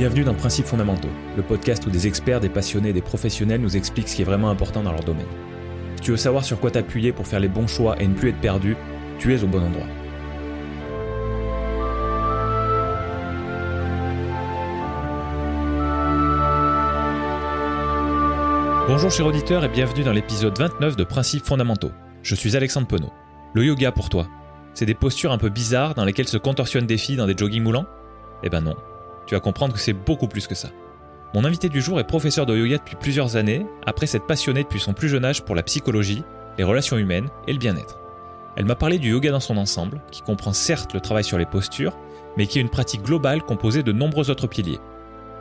Bienvenue dans Principes fondamentaux, le podcast où des experts, des passionnés des professionnels nous expliquent ce qui est vraiment important dans leur domaine. Si tu veux savoir sur quoi t'appuyer pour faire les bons choix et ne plus être perdu, tu es au bon endroit. Bonjour chers auditeurs et bienvenue dans l'épisode 29 de Principes fondamentaux. Je suis Alexandre Penaud. Le yoga pour toi, c'est des postures un peu bizarres dans lesquelles se contorsionnent des filles dans des joggings moulants? Eh ben non, tu vas comprendre que c'est beaucoup plus que ça. Mon invité du jour est professeur de yoga depuis plusieurs années, après s'être passionné depuis son plus jeune âge pour la psychologie, les relations humaines et le bien-être. Elle m'a parlé du yoga dans son ensemble, qui comprend certes le travail sur les postures, mais qui est une pratique globale composée de nombreux autres piliers.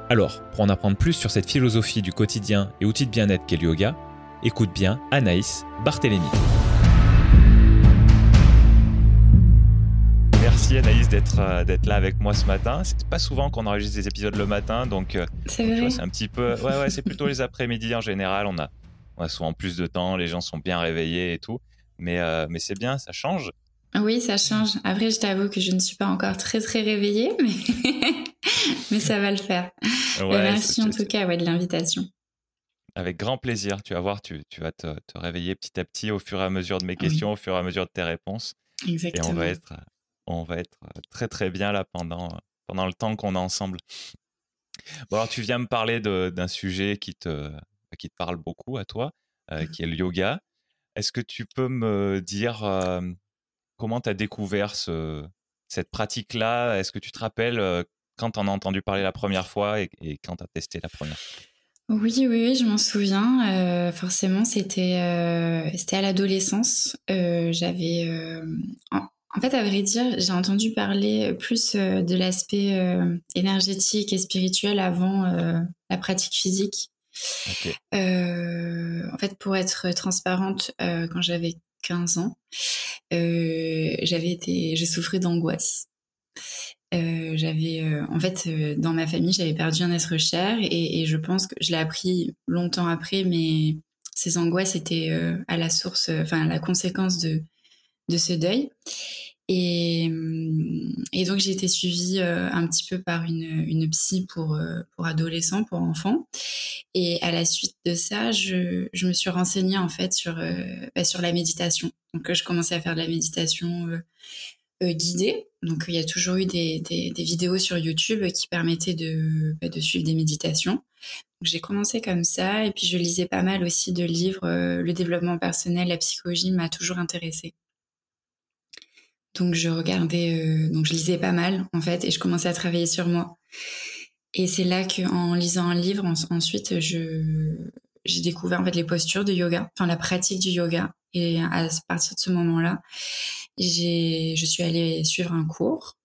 Alors, pour en apprendre plus sur cette philosophie du quotidien et outil de bien-être qu'est le yoga, écoute bien Anaïs Barthélémy. Merci Anaïs d'être euh, d'être là avec moi ce matin. C'est pas souvent qu'on enregistre des épisodes le matin, donc euh, c'est un petit peu. Ouais, ouais, c'est plutôt les après-midi en général. On a, on a souvent plus de temps, les gens sont bien réveillés et tout. Mais, euh, mais c'est bien, ça change. Oui, ça change. Après, je t'avoue que je ne suis pas encore très très réveillée, mais, mais ça va le faire. merci en tout cas ouais, de l'invitation. Avec grand plaisir. Tu vas voir, tu, tu vas te, te, réveiller petit à petit au fur et à mesure de mes questions, au fur et à mesure de tes réponses. Exactement. Et on va être on va être euh, très très bien là pendant, pendant le temps qu'on est ensemble. Alors tu viens me parler d'un sujet qui te, qui te parle beaucoup à toi, euh, qui est le yoga. Est-ce que tu peux me dire euh, comment tu as découvert ce, cette pratique-là? Est-ce que tu te rappelles quand tu en as entendu parler la première fois et, quand tu as testé la première oui, oui, je m'en souviens. forcément, c'était c'était à l'adolescence. J'avais en fait, à vrai dire, j'ai entendu parler plus euh, de l'aspect euh, énergétique et spirituel avant euh, la pratique physique. en fait, pour être transparente, quand j'avais 15 ans, j'avais été, je souffrais d'angoisse. j'avais, en fait, dans ma famille, j'avais perdu un être cher et, et je pense que je l'ai appris longtemps après, mais ces angoisses étaient à la source, enfin, la conséquence de de ce deuil. Et, hum, et donc j'ai été suivie euh, un petit peu par une, une psy pour, euh, pour adolescents, pour enfants. Et à la suite de ça, je, je me suis renseignée en fait sur, euh, bah, sur la méditation. Donc je commençais à faire de la méditation guidée. Donc il y a toujours eu des, des, des vidéos sur YouTube qui permettaient de, bah, de suivre des méditations. J'ai commencé comme ça et puis je lisais pas mal aussi de livres. le développement personnel, la psychologie m'a toujours intéressée. Donc je regardais, euh, donc je lisais pas mal en fait, et je commençais à travailler sur moi. Et c'est là qu'en lisant un livre, ensuite, je j'ai découvert en fait les postures de yoga, enfin la pratique du yoga. Et à partir de ce moment-là, j'ai je suis allée suivre un cours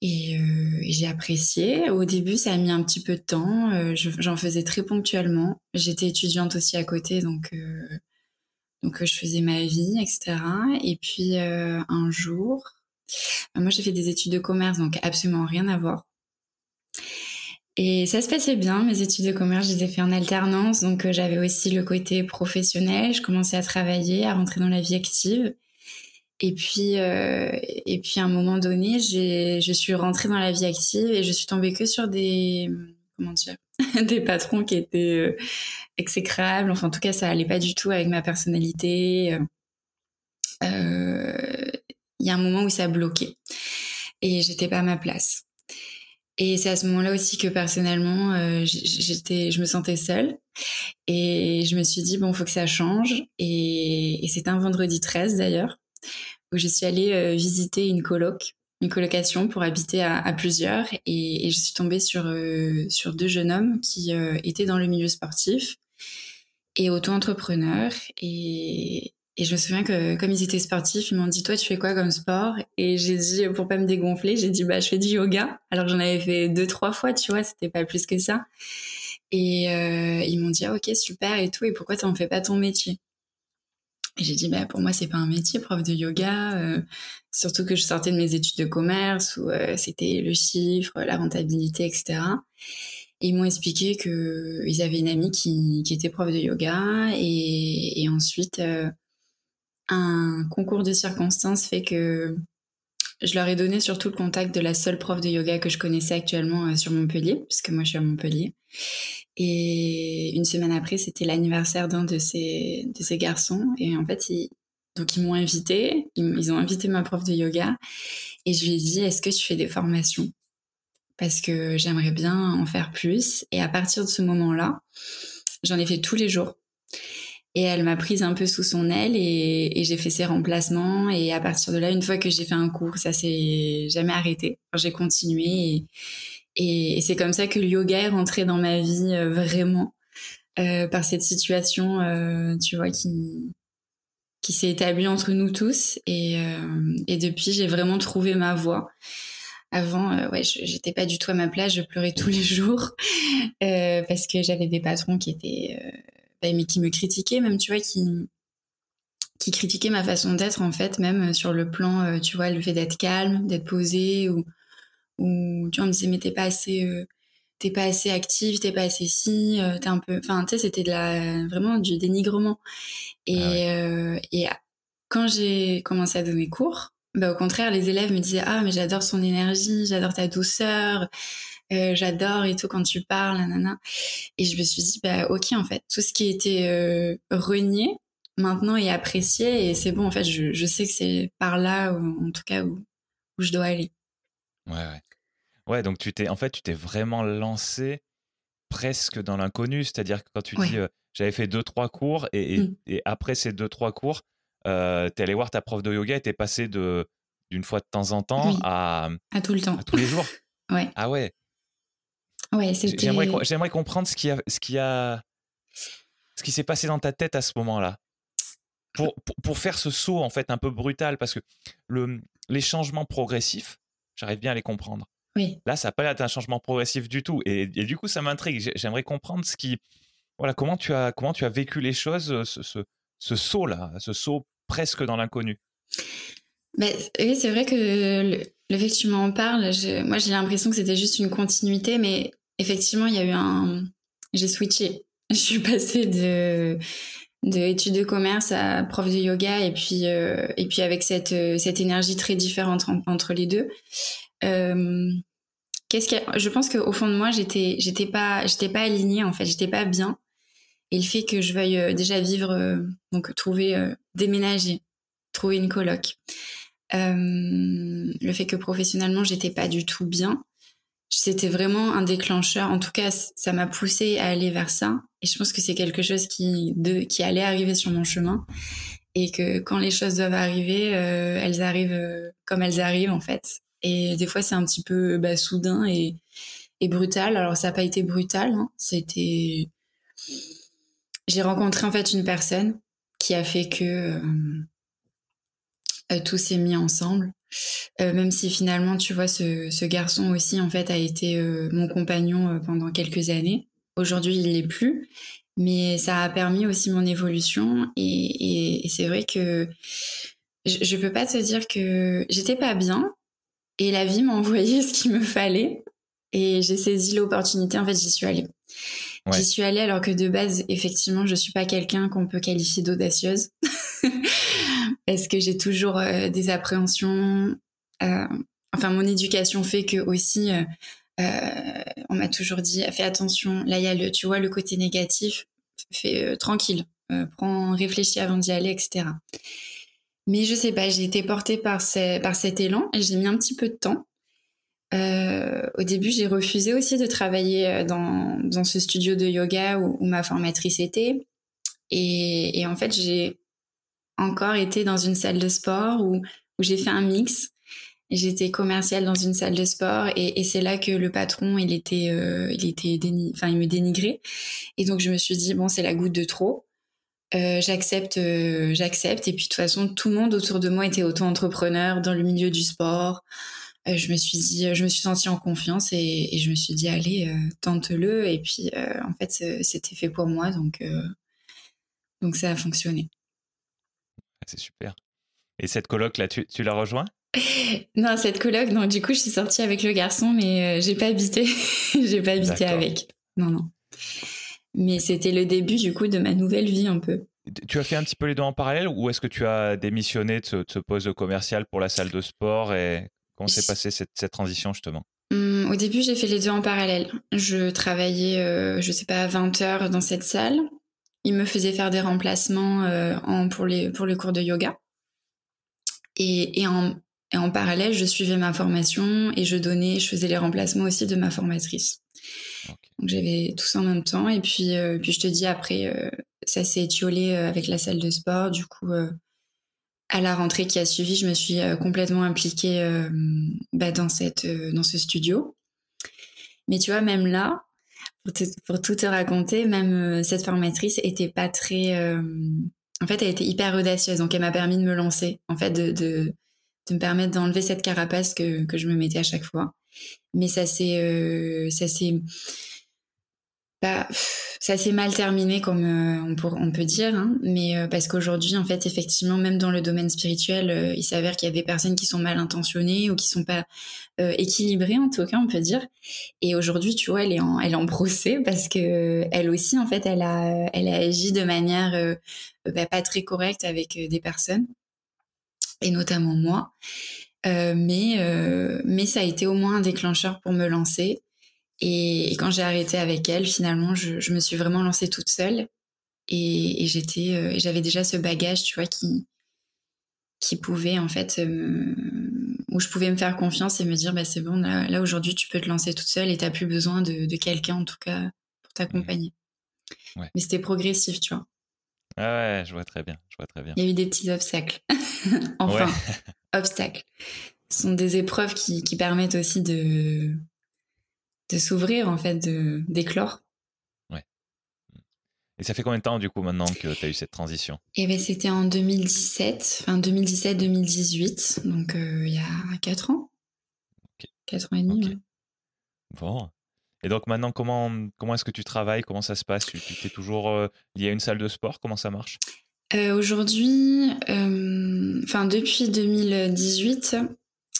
et, euh, j'ai apprécié. Au début, ça a mis un petit peu de temps. Euh, j'en faisais très ponctuellement. J'étais étudiante aussi à côté, donc donc euh, je faisais ma vie, etc. Et puis euh, un jour, euh, moi j'ai fait des études de commerce, donc absolument rien à voir. Et ça se passait bien, mes études de commerce, je les ai fait en alternance, donc j'avais aussi le côté professionnel, je commençais à travailler, à rentrer dans la vie active. Et puis, et puis à un moment donné, je suis rentrée dans la vie active et je suis tombée que sur des, comment dire, des patrons qui étaient euh, exécrables. Enfin, en tout cas, ça allait pas du tout avec ma personnalité. Euh, il y a un moment où ça a bloqué et j'étais pas à ma place. Et c'est à ce moment-là aussi que personnellement, euh, j'étais, je me sentais seule et je me suis dit bon, faut que ça change. Et, et c'était un vendredi 13 d'ailleurs où je suis allée visiter une coloc une colocation pour habiter à, plusieurs et, je suis tombée sur, euh, sur deux jeunes hommes qui euh, étaient dans le milieu sportif et auto-entrepreneurs et, et je me souviens que comme ils étaient sportifs, ils m'ont dit toi tu fais quoi comme sport? Et j'ai dit pour pas me dégonfler, j'ai dit bah je fais du yoga. Alors j'en avais fait deux trois fois, tu vois, c'était pas plus que ça. Et euh, ils m'ont dit ah, ok super et tout et pourquoi t'en fais pas ton métier? J'ai dit, bah, pour moi, c'est pas un métier, prof de yoga, euh, surtout que je sortais de mes études de commerce où euh, c'était le chiffre, la rentabilité, etc. Et ils m'ont expliqué qu'ils avaient une amie qui, qui, était prof de yoga et, et ensuite, euh, un concours de circonstances fait que je leur ai donné surtout le contact de la seule prof de yoga que je connaissais actuellement sur Montpellier, puisque moi je suis à Montpellier. Et une semaine après, c'était l'anniversaire d'un de ces, de ces garçons. Et en fait, ils, donc ils m'ont invité, ils, ont invité ma prof de yoga. Et je lui ai dit, est-ce que tu fais des formations? Parce que j'aimerais bien en faire plus. Et à partir de ce moment-là, j'en ai fait tous les jours. Et elle m'a prise un peu sous son aile et, j'ai fait ses remplacements. Et à partir de là, une fois que j'ai fait un cours, ça s'est jamais arrêté. j'ai continué et, et, c'est comme ça que le yoga est rentré dans ma vie euh, vraiment euh, par cette situation, euh, tu vois, qui qui s'est établie entre nous tous. Et, euh, et depuis, j'ai vraiment trouvé ma voie. Avant, euh, ouais, j'étais pas du tout à ma place, je pleurais tous les jours parce que j'avais des patrons qui étaient mais qui me critiquaient même, tu vois, qui qui critiquaient ma façon d'être en fait, même sur le plan, euh, tu vois, le fait d'être calme, d'être posé, ou, ou tu vois, on me disait mais t'es pas assez, euh, t'es pas assez active, t'es pas assez si, euh, t'es un peu, enfin tu sais, c'était de la vraiment du dénigrement. Et ah et quand j'ai commencé à donner cours, bah au contraire, les élèves me disaient ah mais j'adore son énergie, j'adore ta douceur, euh, j'adore et tout quand tu parles, nanana. Et je me suis dit, bah ok, en fait, tout ce qui était euh, renié, maintenant est apprécié et c'est bon, en fait, je, je sais que c'est par là, en tout cas, où, où je dois aller. Ouais, ouais. Ouais, donc tu t'es, en fait, tu t'es vraiment lancé presque dans l'inconnu, c'est-à-dire que quand tu dis, euh, j'avais fait deux, trois cours et, mmh. et, après ces deux, trois cours, euh, t'es allé voir ta prof de yoga et t'es passé de d'une fois de temps en temps à à tout le temps, à tous les jours. ouais. Ah ouais. J'aimerais comprendre ce qui a, ce qui a, ce qui s'est passé dans ta tête à ce moment-là. Pour, pour, faire ce saut en fait un peu brutal, parce que le, les changements progressifs, j'arrive bien à les comprendre. Oui. Là, ça n'a pas été un changement progressif du tout, et, du coup, ça m'intrigue. J'aimerais comprendre ce qui, voilà, comment tu as, comment tu as vécu les choses, ce, ce, ce saut là, ce saut presque dans l'inconnu. Oui, c'est vrai que le, fait que tu m'en parles, moi j'ai l'impression que c'était juste une continuité, mais effectivement, il y a eu un. J'ai switché. Je suis passée de de études de commerce à prof de yoga et puis euh, et puis avec cette euh, cette énergie très différente entre les deux. Euh, qu'est-ce que je pense qu'au fond de moi j'étais j'étais pas j'étais pas alignée en fait j'étais pas bien et le fait que je veuille déjà vivre donc trouver déménager trouver une coloc le fait que professionnellement j'étais pas du tout bien c'était vraiment un déclencheur. En tout cas, ça m'a poussé à aller vers ça. Et je pense que c'est quelque chose qui, allait arriver sur mon chemin. Et que quand les choses doivent arriver, euh, elles arrivent euh, comme elles arrivent, en fait. Et des fois, c'est un petit peu bah, soudain et, brutal. Alors, ça n'a pas été brutal. Hein. C'était. J'ai rencontré, en fait, une personne qui a fait que euh, tout s'est mis ensemble. Euh, même si finalement, tu vois, ce, garçon aussi, en fait, a été euh, mon compagnon euh, pendant quelques années. Aujourd'hui, il l'est plus, mais ça a permis aussi mon évolution. Et, c'est vrai que je, ne peux pas te dire que j'étais pas bien, et la vie m'a envoyé ce qu'il me fallait, et j'ai saisi l'opportunité. En fait, j'y suis allée. J'y suis allée alors que de base, effectivement, je suis pas quelqu'un qu'on peut qualifier d'audacieuse. Parce que j'ai toujours euh, des appréhensions. Euh, enfin, mon éducation fait que aussi, euh, on m'a toujours dit, fais attention. Là, il y a le, tu vois, le côté négatif. Fais tranquille. prends, réfléchis avant d'y aller, etc. Mais je sais pas, j'ai été portée par, par cet élan et j'ai mis un petit peu de temps. au début, j'ai refusé aussi de travailler dans, dans ce studio de yoga où, ma formatrice était. Et en fait, j'ai encore été dans une salle de sport où, où j'ai fait un mix. J'étais commerciale dans une salle de sport et, c'est là que le patron, il était, euh, il était enfin, il me dénigrait. Et donc je me suis dit bon, c'est la goutte de trop. Euh, j'accepte, euh, j'accepte. Et puis de toute façon, tout le monde autour de moi était auto-entrepreneur dans le milieu du sport. Je me suis dit, je me suis sentie en confiance et, et je me suis dit allez, tente-le. Et puis en fait, c'était fait pour moi, donc donc ça a fonctionné. C'est super. Et cette coloc là, tu, tu l'as rejoint Non, cette coloc, non. Du coup, je suis sortie avec le garçon, mais euh, j'ai pas habité. j'ai pas habité avec. Non, non. Mais c'était le début du coup de ma nouvelle vie un peu. tu as fait un petit peu les deux en parallèle ou est-ce que tu as démissionné de ce, poste commercial pour la salle de sport et comment s'est passée cette, transition justement? Mmh, Au début, j'ai fait les deux en parallèle. Je travaillais, euh, je sais pas, 20 heures dans cette salle. Il me faisait faire des remplacements euh, en, pour, les, pour les cours de yoga. Et, et, en, et en parallèle, je suivais ma formation et je donnais, je faisais les remplacements aussi de ma formatrice. Donc j'avais tout ça en même temps. Et puis, euh, puis je te dis, après, euh, ça s'est étiolé avec la salle de sport. Du coup, à la rentrée qui a suivi, je me suis complètement impliquée bah, dans, cette, dans ce studio. Mais tu vois, même là, pour, tout te raconter, même cette formatrice était pas très... en fait, elle était hyper audacieuse. Donc, elle m'a permis de me lancer, en fait, de, de, de me permettre d'enlever cette carapace que, que je me mettais à chaque fois. Mais ça s'est... ça s'est bah, ça s'est mal terminé comme euh, on, peut dire, hein. mais euh, parce qu'aujourd'hui, en fait, effectivement, même dans le domaine spirituel, euh, il s'avère qu'il y a des personnes qui sont mal intentionnées ou qui sont pas équilibrées, en tout cas, on peut dire. Et aujourd'hui, tu vois, elle est en, elle en procès parce que elle aussi, en fait, elle a, elle a agi de manière bah, pas très correcte avec des personnes, et notamment moi. mais mais ça a été au moins un déclencheur pour me lancer et, quand j'ai arrêté avec elle, finalement, je, me suis vraiment lancée toute seule. Et, j'étais, euh, j'avais déjà ce bagage, tu vois, qui, qui pouvait en fait, où je pouvais me faire confiance et me dire, bah c'est bon, là, aujourd'hui, tu peux te lancer toute seule et t'as plus besoin de, quelqu'un en tout cas pour t'accompagner. Mais c'était progressif, tu vois. Ah ouais, je vois très bien, je vois très bien. Il y a eu des petits obstacles. enfin, obstacles. Ce sont des épreuves qui, qui permettent aussi de de s'ouvrir, en fait, d'éclore. Ouais. Et ça fait combien de temps, du coup, maintenant que tu as eu cette transition? Eh ben, c'était en 2017, enfin 2017-2018, donc euh, il y a 4 ans. Ok. 4 ans et demi, Bon. Et donc maintenant, comment, comment est-ce que tu travailles? Comment ça se passe? Tu es toujours euh, lié à une salle de sport? Comment ça marche? Euh, Aujourd'hui, enfin depuis 2018, euh,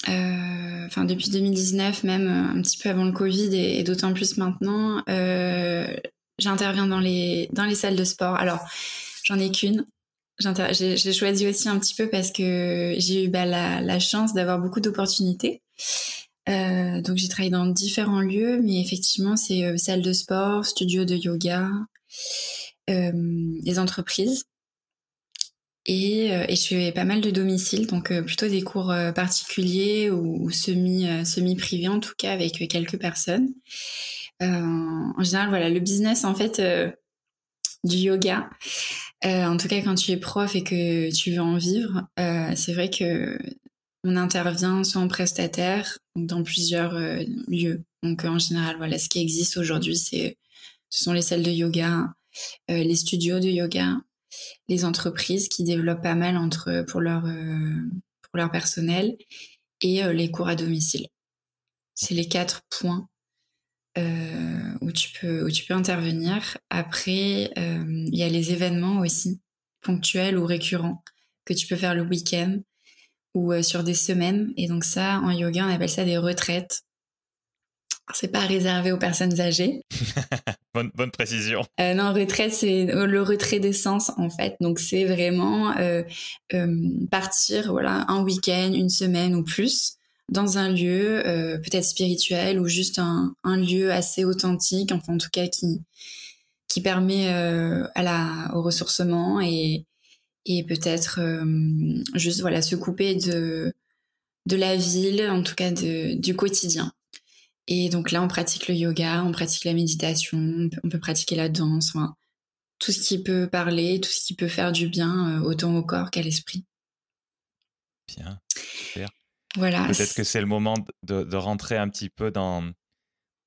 enfin depuis 2019 même euh, un petit peu avant le Covid et, d'autant plus maintenant euh, j'interviens dans les dans les salles de sport. Alors j'en ai qu'une. J'ai choisi aussi un petit peu parce que j'ai eu bah, la, la, chance d'avoir beaucoup d'opportunités. Euh, donc j'ai travaillé dans différents lieux mais effectivement c'est euh, salles de sport studio de yoga les entreprises et, euh, et, je fais pas mal de domiciles, donc euh, plutôt des cours euh, particuliers ou, semi semi privés en tout cas avec quelques personnes. en général, voilà, le business en fait du yoga. en tout cas, quand tu es prof et que tu veux en vivre, c'est vrai que on intervient soit en prestataire, dans plusieurs lieux. Donc en général, voilà, ce qui existe aujourd'hui, c'est ce sont les salles de yoga, les studios de yoga, les entreprises qui développent pas mal entre pour leur euh, pour leur personnel et euh, les cours à domicile. C'est les quatre points euh, où tu peux où tu peux intervenir. Après, il y a les événements aussi ponctuels ou récurrents que tu peux faire le week-end ou sur des semaines. Et donc ça, en yoga, on appelle ça des retraites c'est pas réservé aux personnes âgées. bonne, bonne précision. Euh, non, retraite, c'est le retrait d'essence en fait. Donc c'est vraiment euh, euh, partir, voilà, un week-end, une semaine ou plus dans un lieu peut-être spirituel ou juste un, un, lieu assez authentique, enfin en tout cas qui qui permet à la au ressourcement et et peut-être juste voilà se couper de de la ville, en tout cas de, du quotidien. Et donc là, on pratique le yoga, on pratique la méditation, on peut, pratiquer la danse, enfin, tout ce qui peut parler, tout ce qui peut faire du bien, euh, autant au corps qu'à l'esprit. Bien, super. Voilà. Peut-être que c'est le moment de, rentrer un petit peu dans,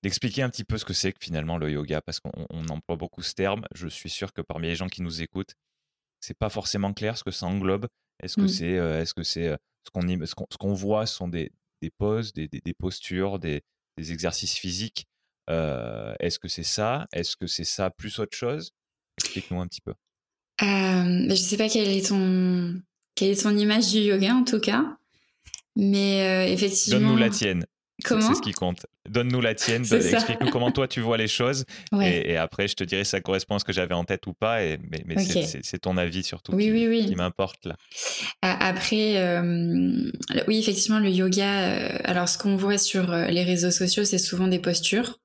d'expliquer un petit peu ce que c'est que finalement le yoga, parce qu'on emploie beaucoup ce terme. Je suis sûr que parmi les gens qui nous écoutent, c'est pas forcément clair ce que ça englobe. Est-ce que mm. c'est, euh, est-ce que c'est euh, ce qu'on ce qu'on voit, ce sont des, des poses, des, des postures, des, des exercices physiques. Euh, est-ce que c'est ça? Est-ce que c'est ça plus autre chose? Explique-nous un petit peu. Euh, je sais pas quelle est ton quelle est ton image du yoga en tout cas, mais euh, effectivement. Donne-nous la tienne. C'est ce qui compte. Donne-nous la tienne, explique-nous comment toi tu vois les choses. Et, après, je te dirai si ça correspond à ce que j'avais en tête ou pas. Et, mais, c'est ton avis surtout oui, qui, oui, oui. qui m'importe là. Après, euh, oui, effectivement, le yoga, euh, alors ce qu'on voit sur euh, les réseaux sociaux, c'est souvent des postures.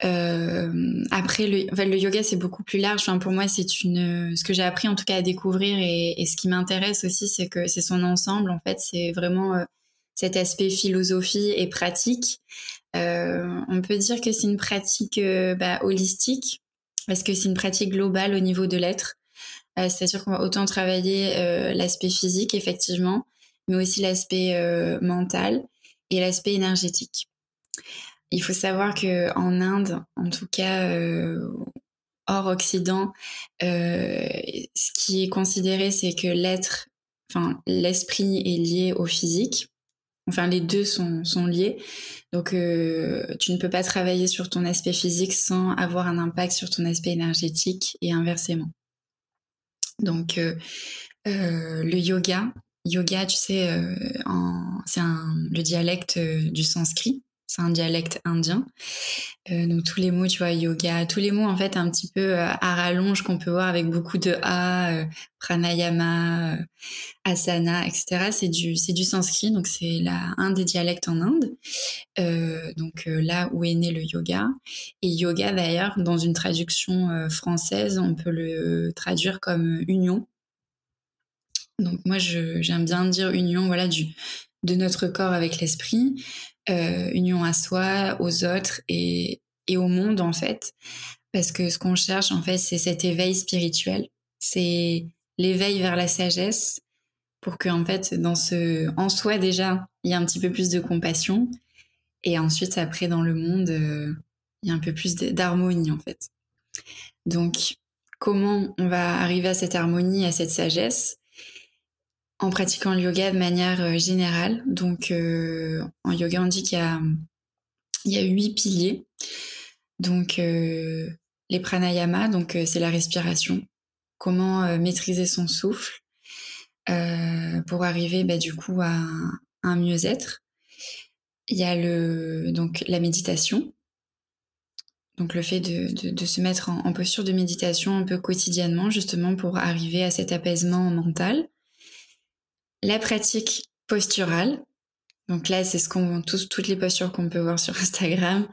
après, le, le yoga, c'est beaucoup plus large. Enfin, pour moi, c'est une, ce que j'ai appris en tout cas à découvrir et, et ce qui m'intéresse aussi, c'est que c'est son ensemble. En fait, c'est vraiment cet aspect philosophie et pratique. Euh, on peut dire que c'est une pratique euh, bah, holistique parce que c'est une pratique globale au niveau de l'être. Euh, c'est-à-dire qu'on va autant travailler l'aspect physique effectivement, mais aussi l'aspect mental et l'aspect énergétique. Il faut savoir que en Inde, en tout cas hors Occident, ce qui est considéré, c'est que l'être, enfin l'esprit est lié au physique Enfin, les deux sont, liés. Donc, euh, tu ne peux pas travailler sur ton aspect physique sans avoir un impact sur ton aspect énergétique et inversement. Donc, euh, euh, le yoga, yoga, tu sais, c'est le dialecte du sanskrit c'est un dialecte indien. Euh, donc tous les mots, tu vois, yoga, tous les mots en fait un petit peu euh, à rallonge qu'on peut voir avec beaucoup de A, euh, pranayama, euh, asana, etc. C'est du c'est du sanskrit, donc c'est là un des dialectes en Inde. donc là où est né le yoga. Et yoga d'ailleurs, dans une traduction française, on peut le traduire comme union. Donc moi j'aime bien dire union, voilà du de notre corps avec l'esprit. Euh, union à soi, aux autres et, au monde en fait. Parce que ce qu'on cherche en fait, c'est cet éveil spirituel, c'est l'éveil vers la sagesse pour que en fait, dans ce, en soi déjà, il y a un petit peu plus de compassion et ensuite après dans le monde, euh, il y a un peu plus d'harmonie en fait. Donc, comment on va arriver à cette harmonie, à cette sagesse? En pratiquant le yoga de manière euh, générale. Donc, euh, en yoga, on dit qu'il y a, il y a huit piliers. Donc, euh, les pranayamas, donc c'est la respiration. Comment maîtriser son souffle pour arriver, bah, du coup, à un mieux-être. Il y a le, donc la méditation. Donc le fait de, se mettre en, posture de méditation un peu quotidiennement, justement pour arriver à cet apaisement mental la pratique posturale. Donc là, c'est ce qu'on tous toutes les postures qu'on peut voir sur Instagram.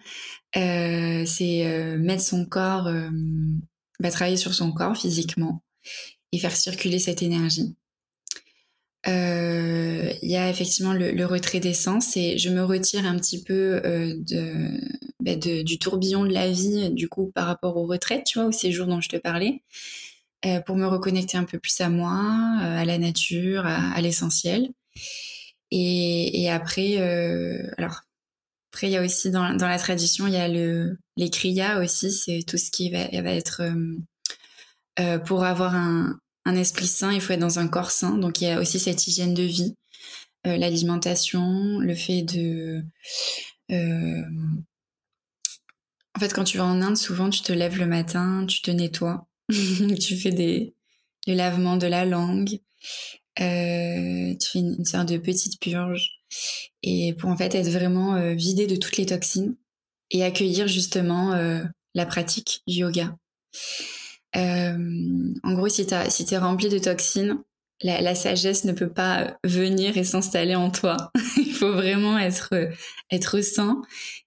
Euh, c'est euh, mettre son corps, euh, bah, travailler sur son corps physiquement et faire circuler cette énergie. Il y a effectivement le, retrait d'essence et je me retire un petit peu bah, de, du tourbillon de la vie, du coup, par rapport aux retraites, tu vois, au séjour dont je te parlais. Euh, pour me reconnecter un peu plus à moi, euh, à la nature, à, l'essentiel. Et, après, euh, alors après il y a aussi dans, la tradition il y a le les kriyas aussi, c'est tout ce qui va, être pour avoir un, un, esprit sain, il faut être dans un corps sain. Donc il y a aussi cette hygiène de vie, l'alimentation, le fait de en fait, quand tu vas en Inde, souvent tu te lèves le matin, tu te nettoies, tu fais des, le lavement de la langue, euh, tu fais une, sorte de petite purge et pour en fait être vraiment euh, vidé de toutes les toxines et accueillir justement euh, la pratique du yoga. En gros, si tu si rempli de toxines, la, la, sagesse ne peut pas venir et s'installer en toi. Il faut vraiment être être sain.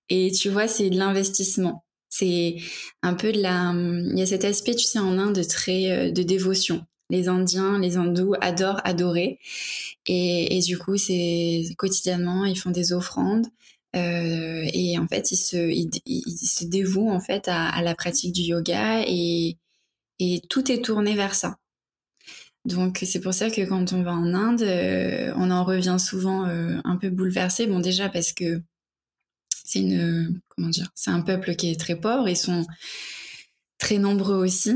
Et tu vois, c'est de l'investissement. C'est un peu de la. Il y a cet aspect, tu sais, en Inde, très euh, de dévotion. Les Indiens, les Hindous adorent adorer. Et, et du coup, c'est quotidiennement, ils font des offrandes. Euh, et en fait, ils se, ils, se dévouent en fait à, à, la pratique du yoga et, et tout est tourné vers ça. Donc c'est pour ça que quand on va en Inde, euh, on en revient souvent euh, un peu bouleversé. Bon déjà parce que c'est une comment dire, c'est un peuple qui est très pauvre, ils sont très nombreux aussi.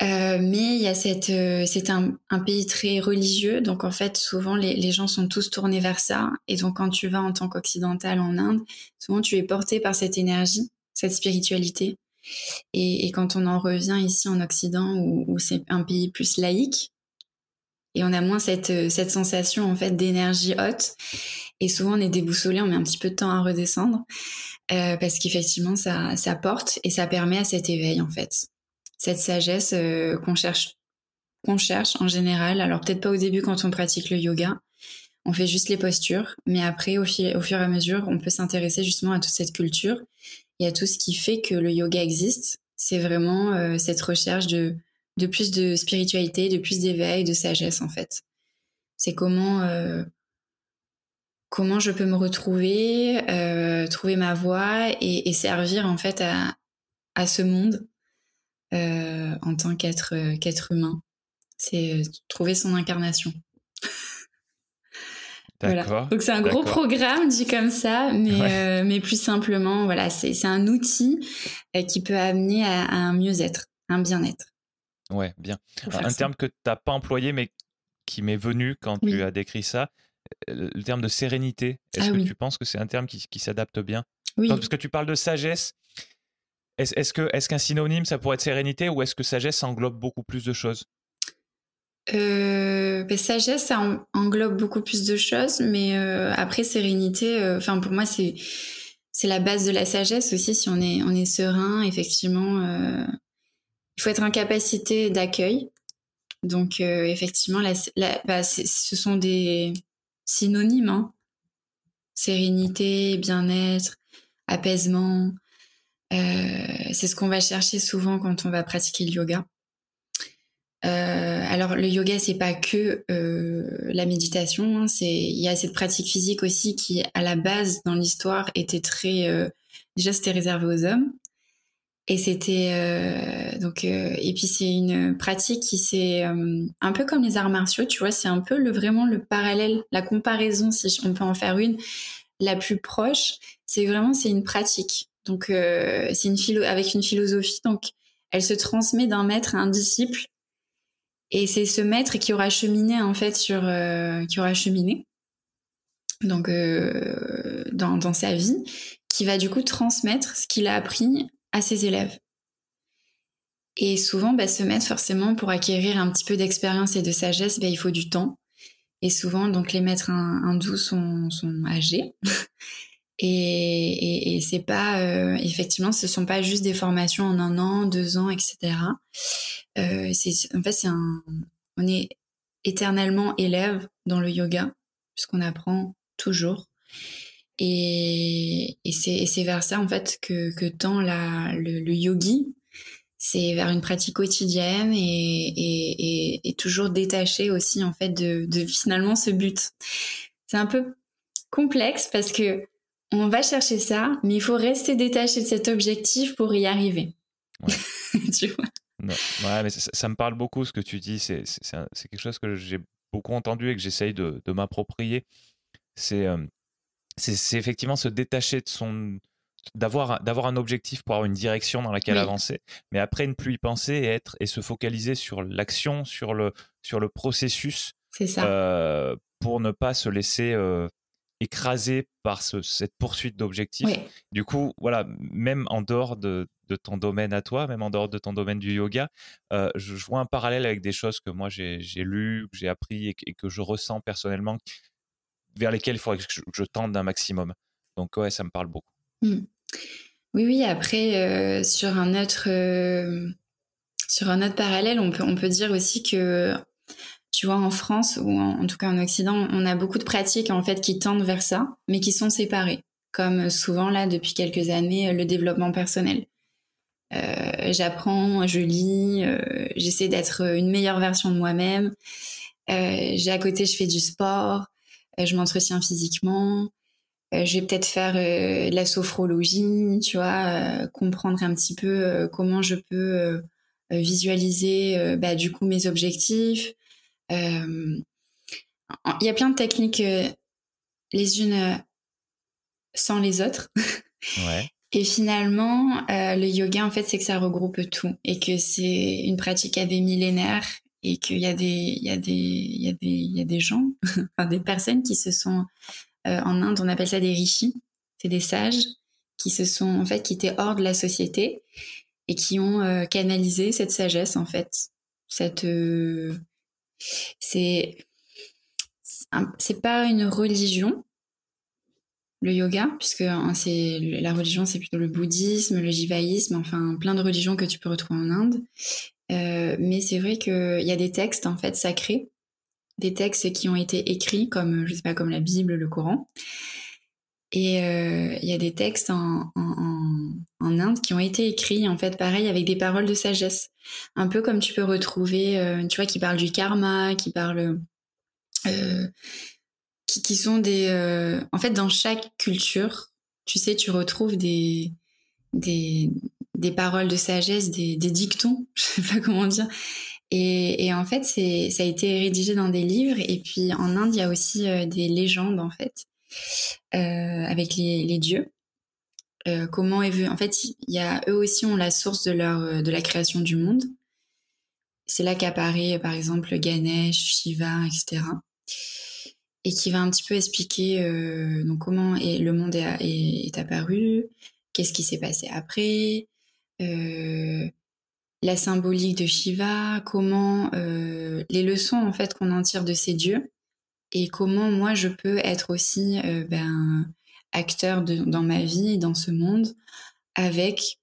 Euh, mais il y a cette, euh, c'est un, pays très religieux, donc en fait souvent les, gens sont tous tournés vers ça. Et donc quand tu vas en tant qu'occidental en Inde, souvent tu es porté par cette énergie, cette spiritualité. Et, quand on en revient ici en Occident où c'est un pays plus laïque, et on a moins cette, cette sensation en fait d'énergie haute, Et souvent, on est déboussolé, on met un petit peu de temps à redescendre, euh, parce qu'effectivement, ça, ça porte et ça permet à cet éveil, en fait. Cette sagesse euh, qu'on cherche, qu'on cherche en général. Alors, peut-être pas au début quand on pratique le yoga. On fait juste les postures, mais après, au, fil, au fur et à mesure, on peut s'intéresser justement à toute cette culture et à tout ce qui fait que le yoga existe. C'est vraiment euh, cette recherche de, de plus de spiritualité, de plus d'éveil, de sagesse, en fait. C'est comment euh, comment je peux me retrouver, euh, trouver ma voie et, servir en fait à, à ce monde euh, en tant qu'être qu'être humain. C'est trouver son incarnation. Voilà. Donc c'est un gros programme dit comme ça, mais mais plus simplement voilà c'est un outil qui peut amener à, un mieux-être, un bien-être. Ouais, bien. Un terme que tu n'as pas employé, mais qui m'est venu quand tu as décrit ça, le terme de sérénité. Est-ce ah que tu penses que c'est un terme qui, s'adapte bien? Oui. Parce que tu parles de sagesse. Est-ce que est-ce qu'un synonyme ça pourrait être sérénité ou est-ce que sagesse englobe beaucoup plus de choses? Euh, ben, sagesse, ça englobe beaucoup plus de choses, mais euh, après sérénité, euh, enfin pour moi c'est c'est la base de la sagesse aussi. Si on est on est serein, effectivement, il faut être en capacité d'accueil. Donc effectivement, bah, ce sont des synonymes. Hein. Sérénité, bien-être, apaisement. Euh, c'est ce qu'on va chercher souvent quand on va pratiquer le yoga. Euh, alors le yoga c'est pas que euh, la méditation, hein, il y a cette pratique physique aussi qui à la base dans l'histoire était très déjà c'était réservé aux hommes et c'était euh, donc euh, et puis c'est une pratique qui c'est euh, un peu comme les arts martiaux, tu vois, c'est un peu le vraiment le parallèle, la comparaison si on peut en faire une la plus proche, c'est vraiment c'est une pratique. Donc c'est une philo avec une philosophie donc elle se transmet d'un maître à un disciple et c'est ce maître qui aura cheminé en fait sur qui aura cheminé donc dans, dans sa vie qui va du coup transmettre ce qu'il a appris à ses élèves. Et souvent, bah, se mettre forcément pour acquérir un petit peu d'expérience et de sagesse, bah, il faut du temps. Et souvent, donc les maîtres hindous sont, sont âgés. et, et, c'est pas, euh, effectivement, ce sont pas juste des formations en un an, deux ans, etc. Euh, c'est, en fait, c'est on est éternellement élève dans le yoga, puisqu'on apprend toujours. Et, et c'est vers ça en fait que, que tend la, le, le yogi. C'est vers une pratique quotidienne et, et, et, toujours détaché aussi en fait de, de finalement ce but. C'est un peu complexe parce que on va chercher ça, mais il faut rester détaché de cet objectif pour y arriver. Ouais. tu vois? Ouais, mais ça, ça, me parle beaucoup ce que tu dis. C'est quelque chose que j'ai beaucoup entendu et que j'essaye de, de m'approprier. C'est euh, c'est effectivement se détacher de son d'avoir d'avoir un objectif pour avoir une direction dans laquelle avancer mais après ne plus y penser et être et se focaliser sur l'action sur le sur le processus ça. Euh, pour ne pas se laisser euh, écraser par cette poursuite d'objectifs. Du coup voilà même en dehors de, de, ton domaine à toi même en dehors de ton domaine du yoga euh, je, vois un parallèle avec des choses que moi j'ai lu que j'ai appris et, et, que je ressens personnellement vers lesquels il faudrait que je, tente d'un maximum. Donc ouais, ça me parle beaucoup. Hmm. Oui, oui. Après, euh, sur un autre euh, sur un autre parallèle, on peut on peut dire aussi que tu vois en France ou en, tout cas en Occident, on a beaucoup de pratiques en fait qui tendent vers ça, mais qui sont séparées. Comme souvent là depuis quelques années, le développement personnel. Euh, j'apprends, je lis, j'essaie d'être une meilleure version de moi-même. j'ai à côté, je fais du sport. Euh, je m'entretiens physiquement, euh, je vais peut-être faire euh, de la sophrologie, tu vois, comprendre un petit peu comment je peux visualiser bah, du coup mes objectifs. Il y a plein de techniques les unes sans les autres. Ouais. Et finalement, le yoga, en fait, c'est que ça regroupe tout et que c'est une pratique à des millénaires et qu'il y a des il y a des il y a des il y a des gens enfin des personnes qui se sont euh, en Inde on appelle ça des rishis c'est des sages qui se sont en fait qui étaient hors de la société et qui ont euh, canalisé cette sagesse en fait cette euh, c'est c'est pas une religion le yoga, puisque hein, c'est la religion, c'est plutôt le bouddhisme, le jivaïsme, enfin plein de religions que tu peux retrouver en Inde. Euh, mais c'est vrai qu'il y a des textes en fait sacrés, des textes qui ont été écrits comme je sais pas comme la Bible, le Coran. Et euh, il y a des textes en, en, en, Inde qui ont été écrits en fait pareil avec des paroles de sagesse, un peu comme tu peux retrouver, euh, tu vois, qui parlent du karma, qui parlent qui, qui, sont des. Euh, en fait, dans chaque culture, tu sais, tu retrouves des, des, des paroles de sagesse, des, dictons, je sais pas comment dire. Et, en fait, c'est, ça a été rédigé dans des livres. Et puis en Inde, il y a aussi euh, des légendes, en fait, euh, avec les, dieux. Euh, comment est vu En fait, il y a eux aussi ont la source de leur de la création du monde. C'est là qu'apparaît, par exemple, Ganesh, Shiva, etc et qui va un petit peu expliquer donc comment est, le monde est, est, apparu, qu'est-ce qui s'est passé après, la symbolique de Shiva, comment euh, les leçons en fait qu'on en tire de ces dieux et comment moi je peux être aussi euh, ben, acteur dans ma vie dans ce monde avec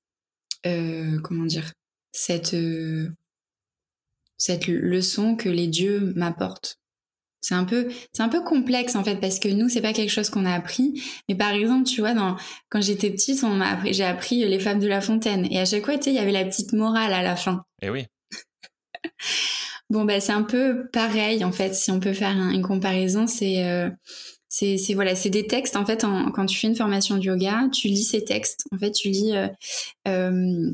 euh, comment dire cette cette leçon que les dieux m'apportent c'est un peu, c'est un peu complexe en fait parce que nous c'est pas quelque chose qu'on a appris. Mais par exemple, tu vois, dans, quand j'étais petite, on m'a appris, j'ai appris les femmes de La Fontaine et à chaque fois, tu sais, il y avait la petite morale à la fin. Eh oui. bon bah c'est un peu pareil en fait. Si on peut faire une comparaison, c'est euh, c'est voilà, c'est des textes en fait. quand tu fais une formation de yoga, tu lis ces textes. En fait, tu lis. Euh, euh,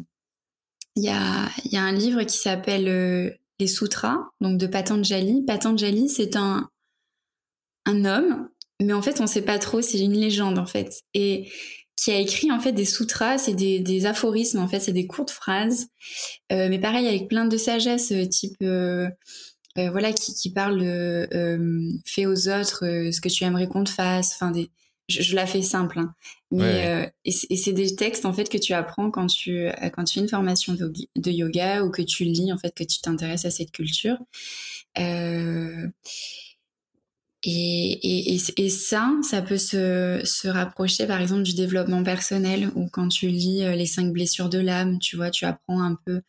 il y, a, y a un livre qui s'appelle les sutras, donc de Patanjali. Patanjali, c'est un, un homme, mais en fait, on sait pas trop, c'est une légende, en fait. Et qui a écrit, en fait, des sutras, c'est des, aphorismes, en fait, c'est des courtes phrases, euh, mais pareil, avec plein de sagesse, euh, type, euh, voilà, qui, qui parle fais aux autres ce que tu aimerais qu'on te fasse, enfin, des, je, la fais simple, hein. Mais euh, et c'est des textes en fait que tu apprends quand tu euh, quand tu fais une formation de, yoga ou que tu lis en fait que tu t'intéresses à cette culture. Euh, et, et, et, ça, ça peut se, se rapprocher par exemple du développement personnel ou quand tu lis les cinq blessures de l'âme, tu vois, tu apprends un peu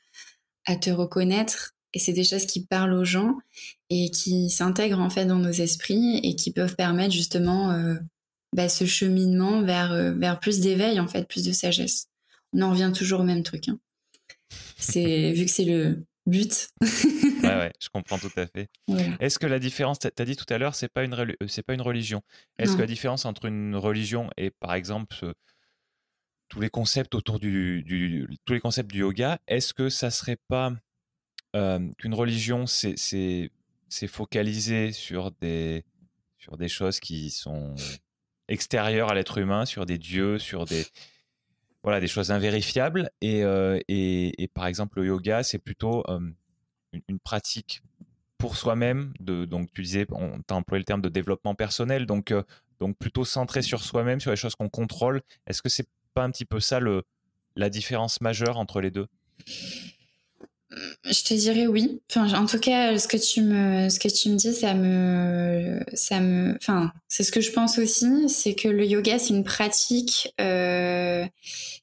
à te reconnaître et c'est des choses qui parlent aux gens et qui s'intègrent en fait dans nos esprits et qui peuvent permettre justement bah, ce cheminement vers, euh, vers plus d'éveil, en fait, plus de sagesse. On en revient toujours au même truc. Hein. C'est vu que c'est le but. ouais, ouais, je comprends tout à fait. Est-ce que la différence, tu as dit tout à l'heure, c'est pas une euh, c'est pas une religion. Est-ce que la différence entre une religion et par exemple tous les concepts autour du, du, tous les concepts du yoga, est-ce que ça serait pas euh, qu'une religion c'est c'est focalisé sur des sur des choses qui sont extérieur à l'être humain, sur des dieux, sur des voilà des choses invérifiables. Et, euh, et, par exemple, le yoga, c'est plutôt euh, une, pratique pour soi-même. Donc, tu disais, on t'a employé le terme de développement personnel, donc, euh, donc plutôt centré sur soi-même, sur les choses qu'on contrôle. Est-ce que c'est pas un petit peu ça le, la différence majeure entre les deux? Je te dirais oui. En tout cas, ce que tu me, ce que tu me dis, ça me, ça me, enfin, c'est ce que je pense aussi, c'est que le yoga, c'est une pratique, euh,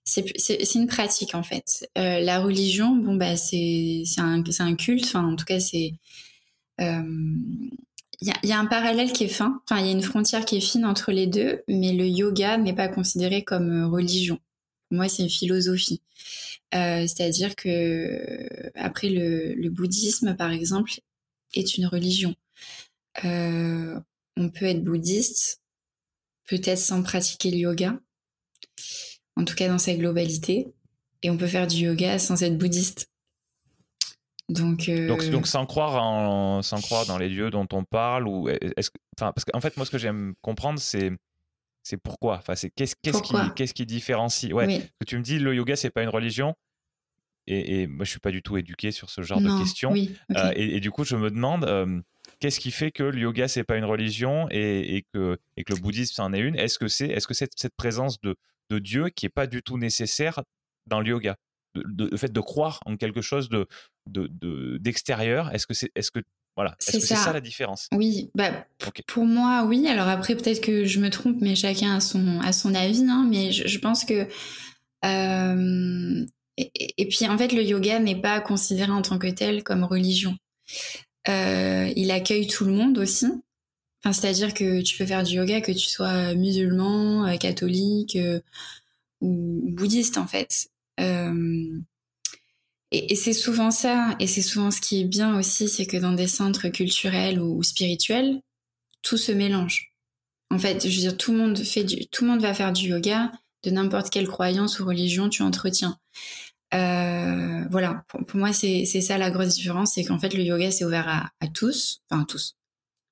c'est une pratique en fait. Euh, la religion, bon bah, c'est, un, c'est un culte. Enfin, en tout cas, c'est, euh, il y a, y a, un parallèle qui est fin. Enfin, il y a une frontière qui est fine entre les deux, mais le yoga n'est pas considéré comme religion. Moi, c'est une philosophie. Euh, c'est-à-dire que après le, bouddhisme, par exemple, est une religion. Euh, on peut être bouddhiste, peut-être sans pratiquer le yoga, en tout cas dans sa globalité, et on peut faire du yoga sans être bouddhiste. Donc, euh, sans croire dans les lieux dont on parle ou est-ce parce qu'en fait moi ce que j'aime comprendre c'est c'est pourquoi? Enfin c'est qu'est-ce qu'est-ce qui qu'est-ce qui différencie? Ouais que tu me dis le yoga c'est pas une religion et, moi je suis pas du tout éduqué sur ce genre de questions euh, et, du coup je me demande euh, qu'est-ce qui fait que le yoga c'est pas une religion et, que et que le bouddhisme c'en est une? Est-ce que c'est est-ce que cette, cette présence de de Dieu qui est pas du tout nécessaire dans le yoga? Le fait de croire en quelque chose de d'extérieur de, est-ce que c'est est-ce que Voilà. Est-ce que c'est ça la différence Oui, bah, pour moi, oui. Alors après, peut-être que je me trompe, mais chacun a son, a son avis. Hein, mais je, pense que. et, puis, en fait, le yoga n'est pas considéré en tant que tel comme religion. il accueille tout le monde aussi. Enfin, c'est-à-dire que tu peux faire du yoga que tu sois musulman, catholique ou bouddhiste, en fait. Et, c'est souvent ça, et c'est souvent ce qui est bien aussi, c'est que dans des centres culturels ou, spirituels, tout se mélange. En fait, je veux dire, tout le monde fait tout le monde va faire du yoga, de n'importe quelle croyance ou religion tu entretiens. Euh, voilà, pour, moi, c'est ça la grosse différence, c'est qu'en fait, le yoga, c'est ouvert à, tous, enfin à tous.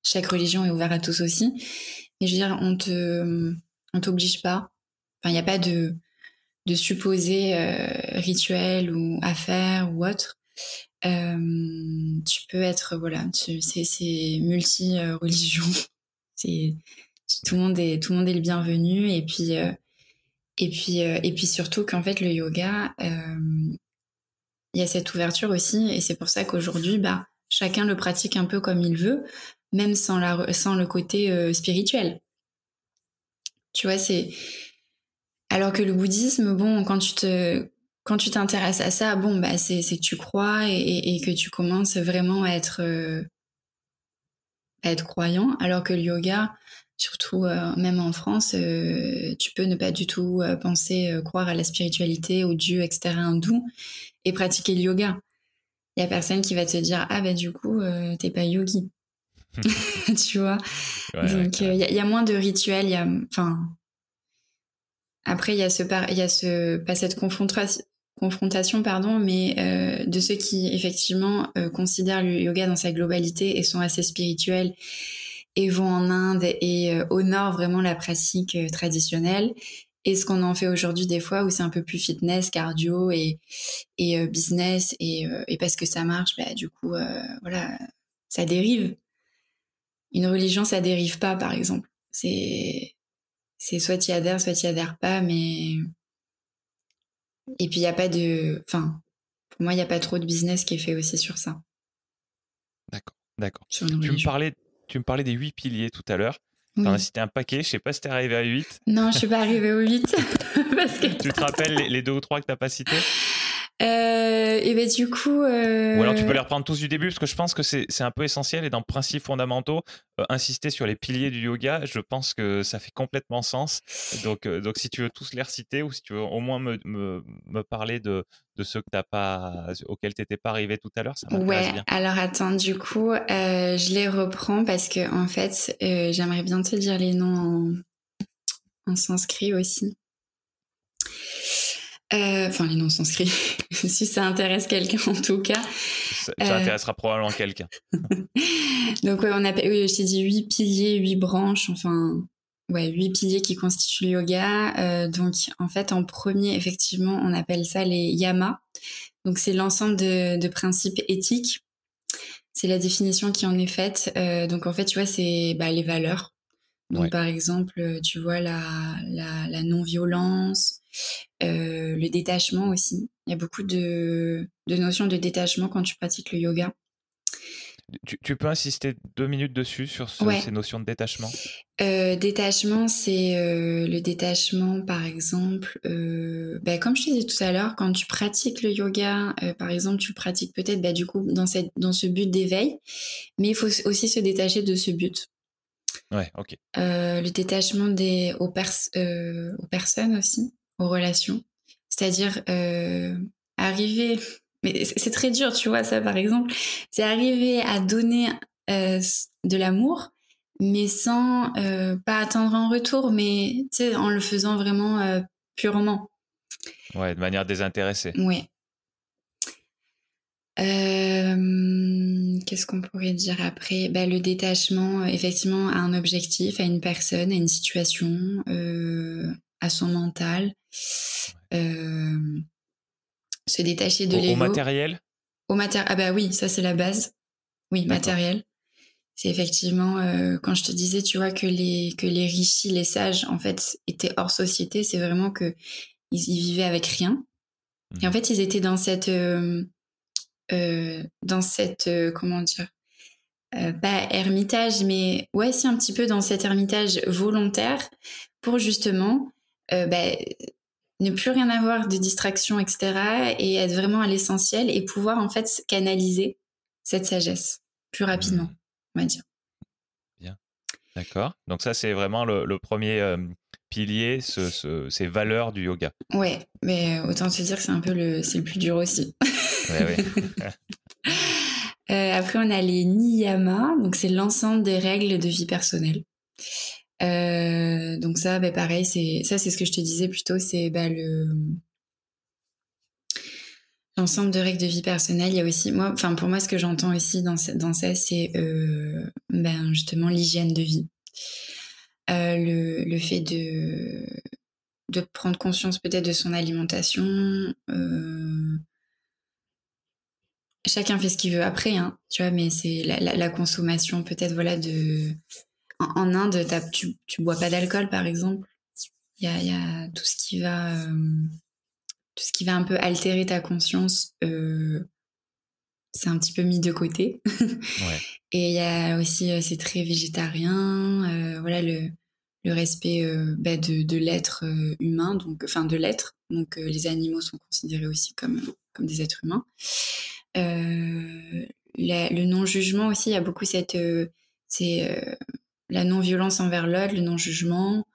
Chaque religion est ouverte à tous aussi. Mais je veux dire, on te, on t'oblige pas. Enfin, il n'y a pas de, de supposés euh, rituels ou affaires ou autres. Euh, tu peux être voilà, c'est multi religion. c'est tout le monde est tout le monde est le bienvenu et puis euh, et puis et puis surtout qu'en fait le yoga il y a cette ouverture aussi et c'est pour ça qu'aujourd'hui bah chacun le pratique un peu comme il veut même sans la sans le côté spirituel tu vois c'est alors que le bouddhisme, bon, quand tu te quand tu t'intéresses à ça, bon, bah, c'est, que tu crois et, que tu commences vraiment à être, euh, à être croyant. Alors que le yoga, surtout euh, même en France, euh, tu peux ne pas du tout penser croire à la spiritualité, au dieu, etc. hindou et pratiquer le yoga. Il y a personne qui va te dire ah ben du coup t'es pas yogi, tu vois? Donc il y, a moins de rituels, y enfin après, il y a ce, il y a ce, pas cette confrontation, pardon, mais euh, de ceux qui effectivement euh, considèrent le yoga dans sa globalité et sont assez spirituels et vont en Inde et euh, honorent vraiment la pratique traditionnelle. Et ce qu'on en fait aujourd'hui des fois où c'est un peu plus fitness, cardio et, et business et, et, parce que ça marche, bah, du coup, voilà, ça dérive. Une religion, ça dérive pas, par exemple. C'est c'est soit tu adhères, soit tu adhères pas, mais. Et puis il n'y a pas de. Enfin, pour moi, il n'y a pas trop de business qui est fait aussi sur ça. D'accord, d'accord. Tu me, parlais, tu me parlais des huit piliers tout à l'heure. Tu en as cité un paquet, je sais pas si t'es arrivé à 8. Non, je suis pas arrivé aux 8. parce que... Tu te rappelles les, deux ou trois que t'as pas cités? Euh, et ben du coup. Euh... Ou alors tu peux les reprendre tous du début parce que je pense que c'est un peu essentiel et dans principes fondamentaux, euh, insister sur les piliers du yoga, je pense que ça fait complètement sens. Donc, euh, donc si tu veux tous les reciter ou si tu veux au moins me, me, me parler de, de ceux que t'as pas, auxquels tu n'étais pas arrivé tout à l'heure, ça Ouais, alors attends, du coup, je les reprends parce que en fait, j'aimerais bien te dire les noms en, en sanskrit aussi. Euh, enfin, les noms sont inscrits. si ça intéresse quelqu'un, en tout cas. Ça, euh, intéressera probablement quelqu'un. Donc, ouais, on a, oui, je t'ai dit huit piliers, huit branches, enfin, ouais, huit piliers qui constituent le yoga. Euh, donc, en fait, en premier, effectivement, on appelle ça les yamas. Donc, c'est l'ensemble de, de, principes éthiques. C'est la définition qui en est faite. Euh, donc, en fait, tu vois, c'est bah, les valeurs. Donc, par exemple, tu vois la, la, la non-violence, euh, le détachement aussi. Il y a beaucoup de, de, notions de détachement quand tu pratiques le yoga. Tu, peux insister deux minutes dessus sur ces notions de détachement? Euh, Détachement, c'est euh, le détachement, par exemple, bah, comme je te disais tout à l'heure, quand tu pratiques le yoga, par exemple, tu pratiques peut-être bah, du coup dans, cette, dans ce but d'éveil, mais il faut aussi se détacher de ce but. Ouais, ok. le détachement des, aux, aux personnes aussi aux relations. C'est-à-dire euh, arriver, mais c'est très dur, tu vois, ça par exemple, c'est arriver à donner euh, de l'amour, mais sans euh, pas attendre un retour, mais en le faisant vraiment purement. Ouais, de manière désintéressée. Ouais. Qu'est-ce qu'on pourrait dire après? Bah, Le détachement, effectivement, à un objectif, à une personne, à une situation, à son mental, euh, se détacher de l'ego. Au matériel? Au matériel. Ah bah oui, ça c'est la base. Oui, matériel. C'est effectivement euh, quand je te disais, tu vois, que les que les richis, les sages, en fait, étaient hors société. C'est vraiment que ils, vivaient avec rien. Et en mmh. fait, ils étaient dans cette euh, dans cette comment dire pas ermitage, mais ouais, c'est un petit peu dans cet ermitage volontaire pour justement bah, ne plus rien avoir de distraction, etc. et être vraiment à l'essentiel et pouvoir en fait canaliser cette sagesse plus rapidement, mmh. on va dire. Bien. D'accord. Donc ça, c'est vraiment le, premier pilier, ces valeurs du yoga. Ouais, mais autant te dire que c'est un peu le, c'est le plus dur aussi. Euh, après, on a les niyama, donc c'est l'ensemble des règles de vie personnelle. Euh, donc ça, bah, pareil, c'est ça, c'est ce que je te disais plutôt, c'est bah, le l'ensemble de règles de vie personnelle. Il y a aussi, moi, enfin pour moi, ce que j'entends aussi dans, ça, c'est euh, ben, justement l'hygiène de vie, le, le, fait de de prendre conscience peut-être de son alimentation. Chacun fait ce qu'il veut après, hein, tu vois, mais c'est la, la, la, consommation peut-être voilà de en, Inde, tu, tu bois pas d'alcool, par exemple. Il y a, tout ce qui va, euh, tout ce qui va un peu altérer ta conscience. Euh, c'est un petit peu mis de côté. Et il y a aussi, euh, c'est très végétarien. voilà le, le respect bah, de, de l'être humain, donc enfin de l'être. Donc les animaux sont considérés aussi comme comme des êtres humains. Le non jugement aussi, il y a beaucoup cette c'est la non-violence envers l'autre, le non-jugement,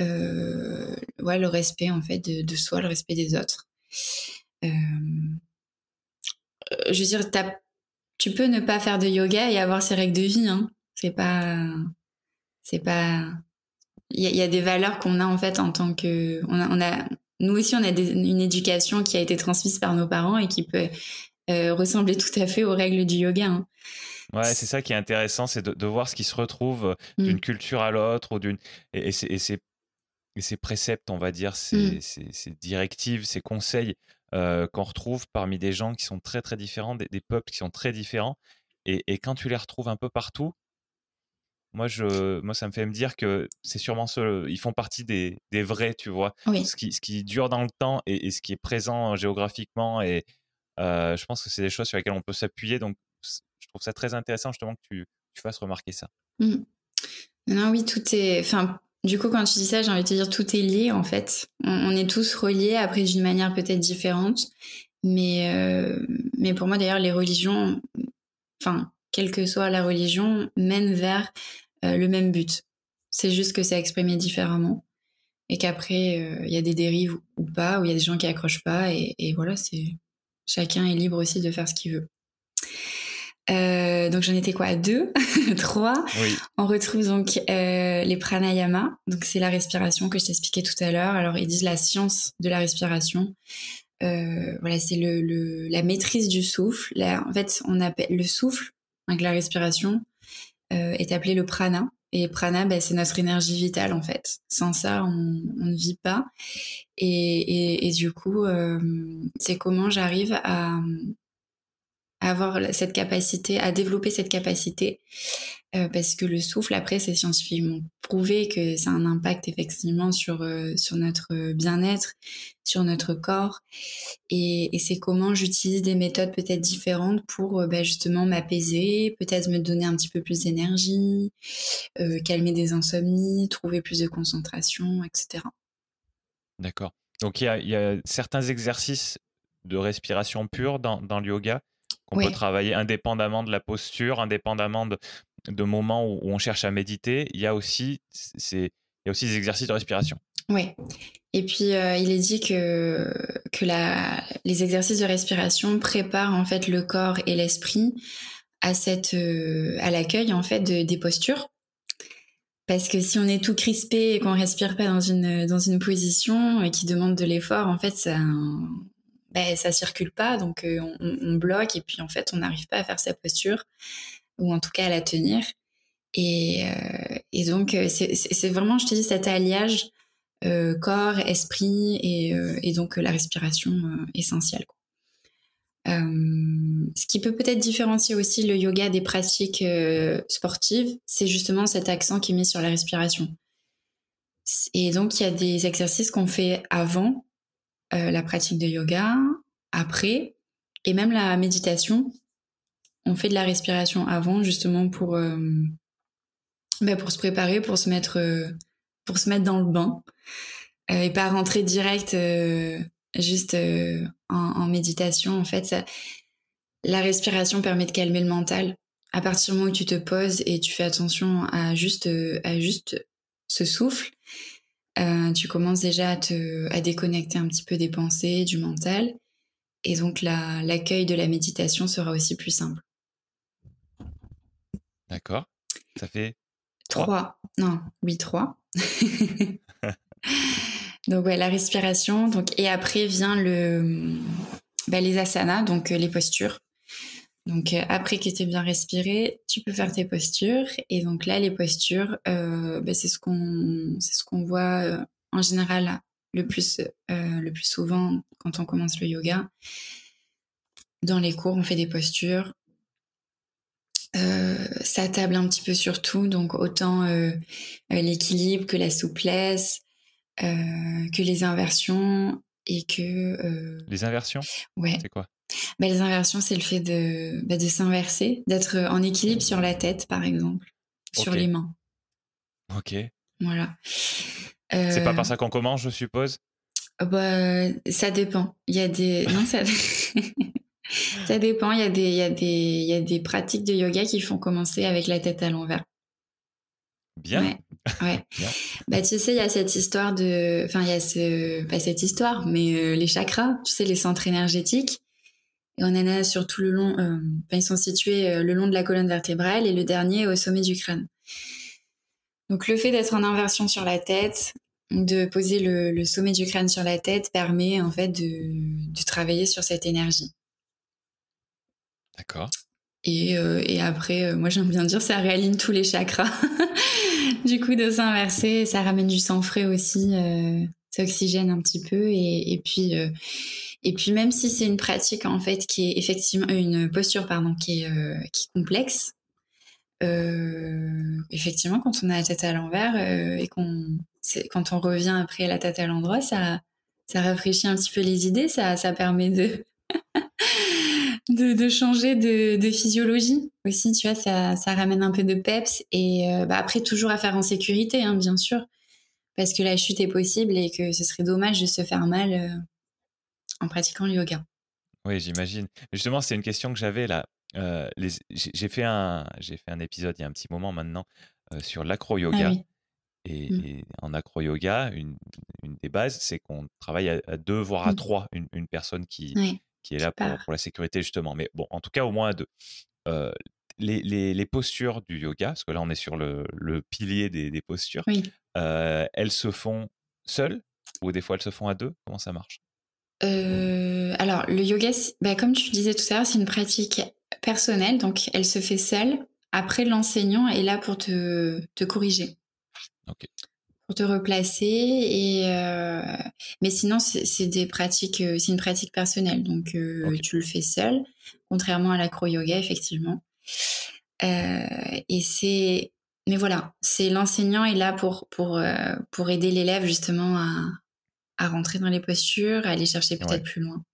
euh, ouais, le respect en fait de, soi, le respect des autres. Euh, je veux dire, tu peux ne pas faire de yoga et avoir ses règles de vie. Hein. C'est pas, c'est pas. Il y, a des valeurs qu'on a en fait en tant que, on a nous aussi on a une éducation qui a été transmise par nos parents et qui peut euh, ressembler tout à fait aux règles du yoga. Hein. Ouais, c'est ça qui est intéressant, c'est de, voir ce qui se retrouve euh, d'une mmh. culture à l'autre ou d'une et, et, ces préceptes, on va dire, ces, mmh. directives, ces conseils euh, qu'on retrouve parmi des gens qui sont très très différents, des, peuples qui sont très différents. Et, quand tu les retrouves un peu partout, moi, je, moi, ça me fait me dire que c'est sûrement ceux, ils font partie des, des vrais, tu vois. Ce, qui, ce qui dure dans le temps et, ce qui est présent géographiquement. Et euh, je pense que c'est des choses sur lesquelles on peut s'appuyer. Donc, je trouve ça très intéressant justement que tu, fasses remarquer ça. Mmh. Non, oui, tout est. Enfin, du coup, quand tu dis ça, j'ai envie de te dire tout est lié en fait. On, est tous reliés, après d'une manière peut-être différente. Mais, euh, mais pour moi, d'ailleurs, les religions, enfin, quelle que soit la religion, mènent vers euh, le même but. C'est juste que c'est exprimé différemment. Et qu'après, il y a des dérives ou pas, ou il y a des gens qui accrochent pas. Et voilà, c'est chacun est libre aussi de faire ce qu'il veut. Euh, donc j'en étais quoi? À deux, trois? On retrouve donc euh, les pranayama. Donc c'est la respiration que je t'expliquais tout à l'heure. Alors ils disent la science de la respiration. Euh, voilà, c'est le, la maîtrise du souffle. en fait, on appelle le souffle, donc la respiration, est appelé le prana. Et prana, ben, c'est notre énergie vitale en fait. Sans ça, on, ne vit pas. Et, et du coup, c'est comment j'arrive à, avoir cette capacité, à développer cette capacité, euh, parce que le souffle, après, c'est scientifiquement prouvé que ça a un impact effectivement sur euh, sur notre bien-être, sur notre corps, et, c'est comment j'utilise des méthodes peut-être différentes pour euh, bah, justement m'apaiser, peut-être me donner un petit peu plus d'énergie, calmer des insomnies, trouver plus de concentration, etc. D'accord. Donc il y a, certains exercices de respiration pure dans le yoga on peut travailler indépendamment de la posture, indépendamment de, de moments où, on cherche à méditer. Il y a aussi, c'est, il y a aussi des exercices de respiration. Oui. Et puis, euh, il est dit que, que la, les exercices de respiration préparent en fait le corps et l'esprit à, cette, euh, à l'accueil en fait des postures. Parce que si on est tout crispé et qu'on respire pas dans une, dans une position qui demande de l'effort, en fait, ça, ben, ça circule pas, donc euh, on, bloque et puis en fait on n'arrive pas à faire sa posture ou en tout cas à la tenir. Et, euh, et donc euh, c'est vraiment, je te dis, cet alliage corps, esprit et, donc la respiration essentielle. Ce qui peut peut-être différencier aussi le yoga des pratiques sportives, c'est justement cet accent qui est mis sur la respiration. Et donc il y a des exercices qu'on fait avant euh, la pratique de yoga, après, et même la méditation. on fait de la respiration avant, justement pour, bah, pour se préparer, pour se mettre, pour se mettre dans le bain et pas rentrer direct juste en, méditation. En fait, la respiration permet de calmer le mental. À partir du moment où tu te poses et tu fais attention à juste, à juste ce souffle, euh, tu commences déjà à te à déconnecter un petit peu des pensées, du mental, et donc l'accueil de la méditation sera aussi plus simple. D'accord. Ça fait trois? Non, oui trois. donc ouais, la respiration. Donc et après vient le bah, les asanas, donc euh, les postures. Donc euh, après que tu bien respiré, tu peux faire tes postures. Et donc là, les postures, euh, bah, c'est ce qu'on c'est ce qu'on voit euh, en général le plus le plus souvent quand on commence le yoga. Dans les cours, on fait des postures. ça table un petit peu sur tout, donc autant l'équilibre que la souplesse, que les inversions et que les inversions? Ouais. C'est quoi? Bah, les inversions, c'est le fait de, bah, de s'inverser, d'être en équilibre sur la tête, par exemple, sur les mains. Ok. Voilà. C'est pas par euh, ça qu'on commence, je suppose? bah, Ça dépend. Il y a des. Non, ça. ça dépend. Il y, a des, il, y a des, il y a des pratiques de yoga qui font commencer avec la tête à l'envers. Bien. Ouais. Bah, tu sais, il y a cette histoire de. Enfin, il y a ce. Pas cette histoire, mais euh, les chakras, tu sais, les centres énergétiques. Et on en a sur tout le long, euh, ils sont situés euh, le long de la colonne vertébrale et le dernier au sommet du crâne. Donc le fait d'être en inversion sur la tête, de poser le, sommet du crâne sur la tête permet en fait de, travailler sur cette énergie. D'accord. Et, euh, après, moi j'aime bien dire, ça réaligne tous les chakras. du coup, de s'inverser, ça ramène du sang frais aussi, ça oxygène un petit peu et, et puis et puis même si c'est une pratique en fait qui est effectivement une posture pardon qui est euh, qui est complexe, euh, effectivement quand on a la tête à l'envers euh, et qu'on quand on revient après la tête à l'endroit, ça ça rafraîchit un petit peu les idées, ça ça permet de de, de, changer de, de, physiologie aussi, tu vois, ça, ça ramène un peu de peps et euh, bah après toujours à faire en sécurité, hein, bien sûr, parce que la chute est possible et que ce serait dommage de se faire mal euh, en pratiquant le yoga. Oui, j'imagine. Justement, c'est une question que j'avais là. Euh, j'ai fait un j'ai fait un épisode il y a un petit moment maintenant euh, sur l'acro yoga. Ah mmh. et, en acro yoga, une, une des bases, c'est qu'on travaille à, deux voire à mmh. trois, une, une personne qui qui est là pour, pour, la sécurité justement. Mais bon, en tout cas au moins à deux. Euh, les, les, les, postures du yoga, parce que là on est sur le, le pilier des, des postures, elles se font seules ou des fois elles se font à deux? Comment ça marche? Euh, alors, le yoga, bah, comme tu disais tout à l'heure, c'est une pratique personnelle, donc elle se fait seule. Après, l'enseignant est là pour te, te corriger. Pour te replacer. Et, euh... Mais sinon, c'est des pratiques, euh, c'est une pratique personnelle, donc euh, tu le fais seul, contrairement à l'acro-yoga, effectivement. Et c'est, mais voilà, c'est l'enseignant est là pour pour pour aider l'élève justement à à rentrer dans les postures, à aller chercher peut-être plus loin.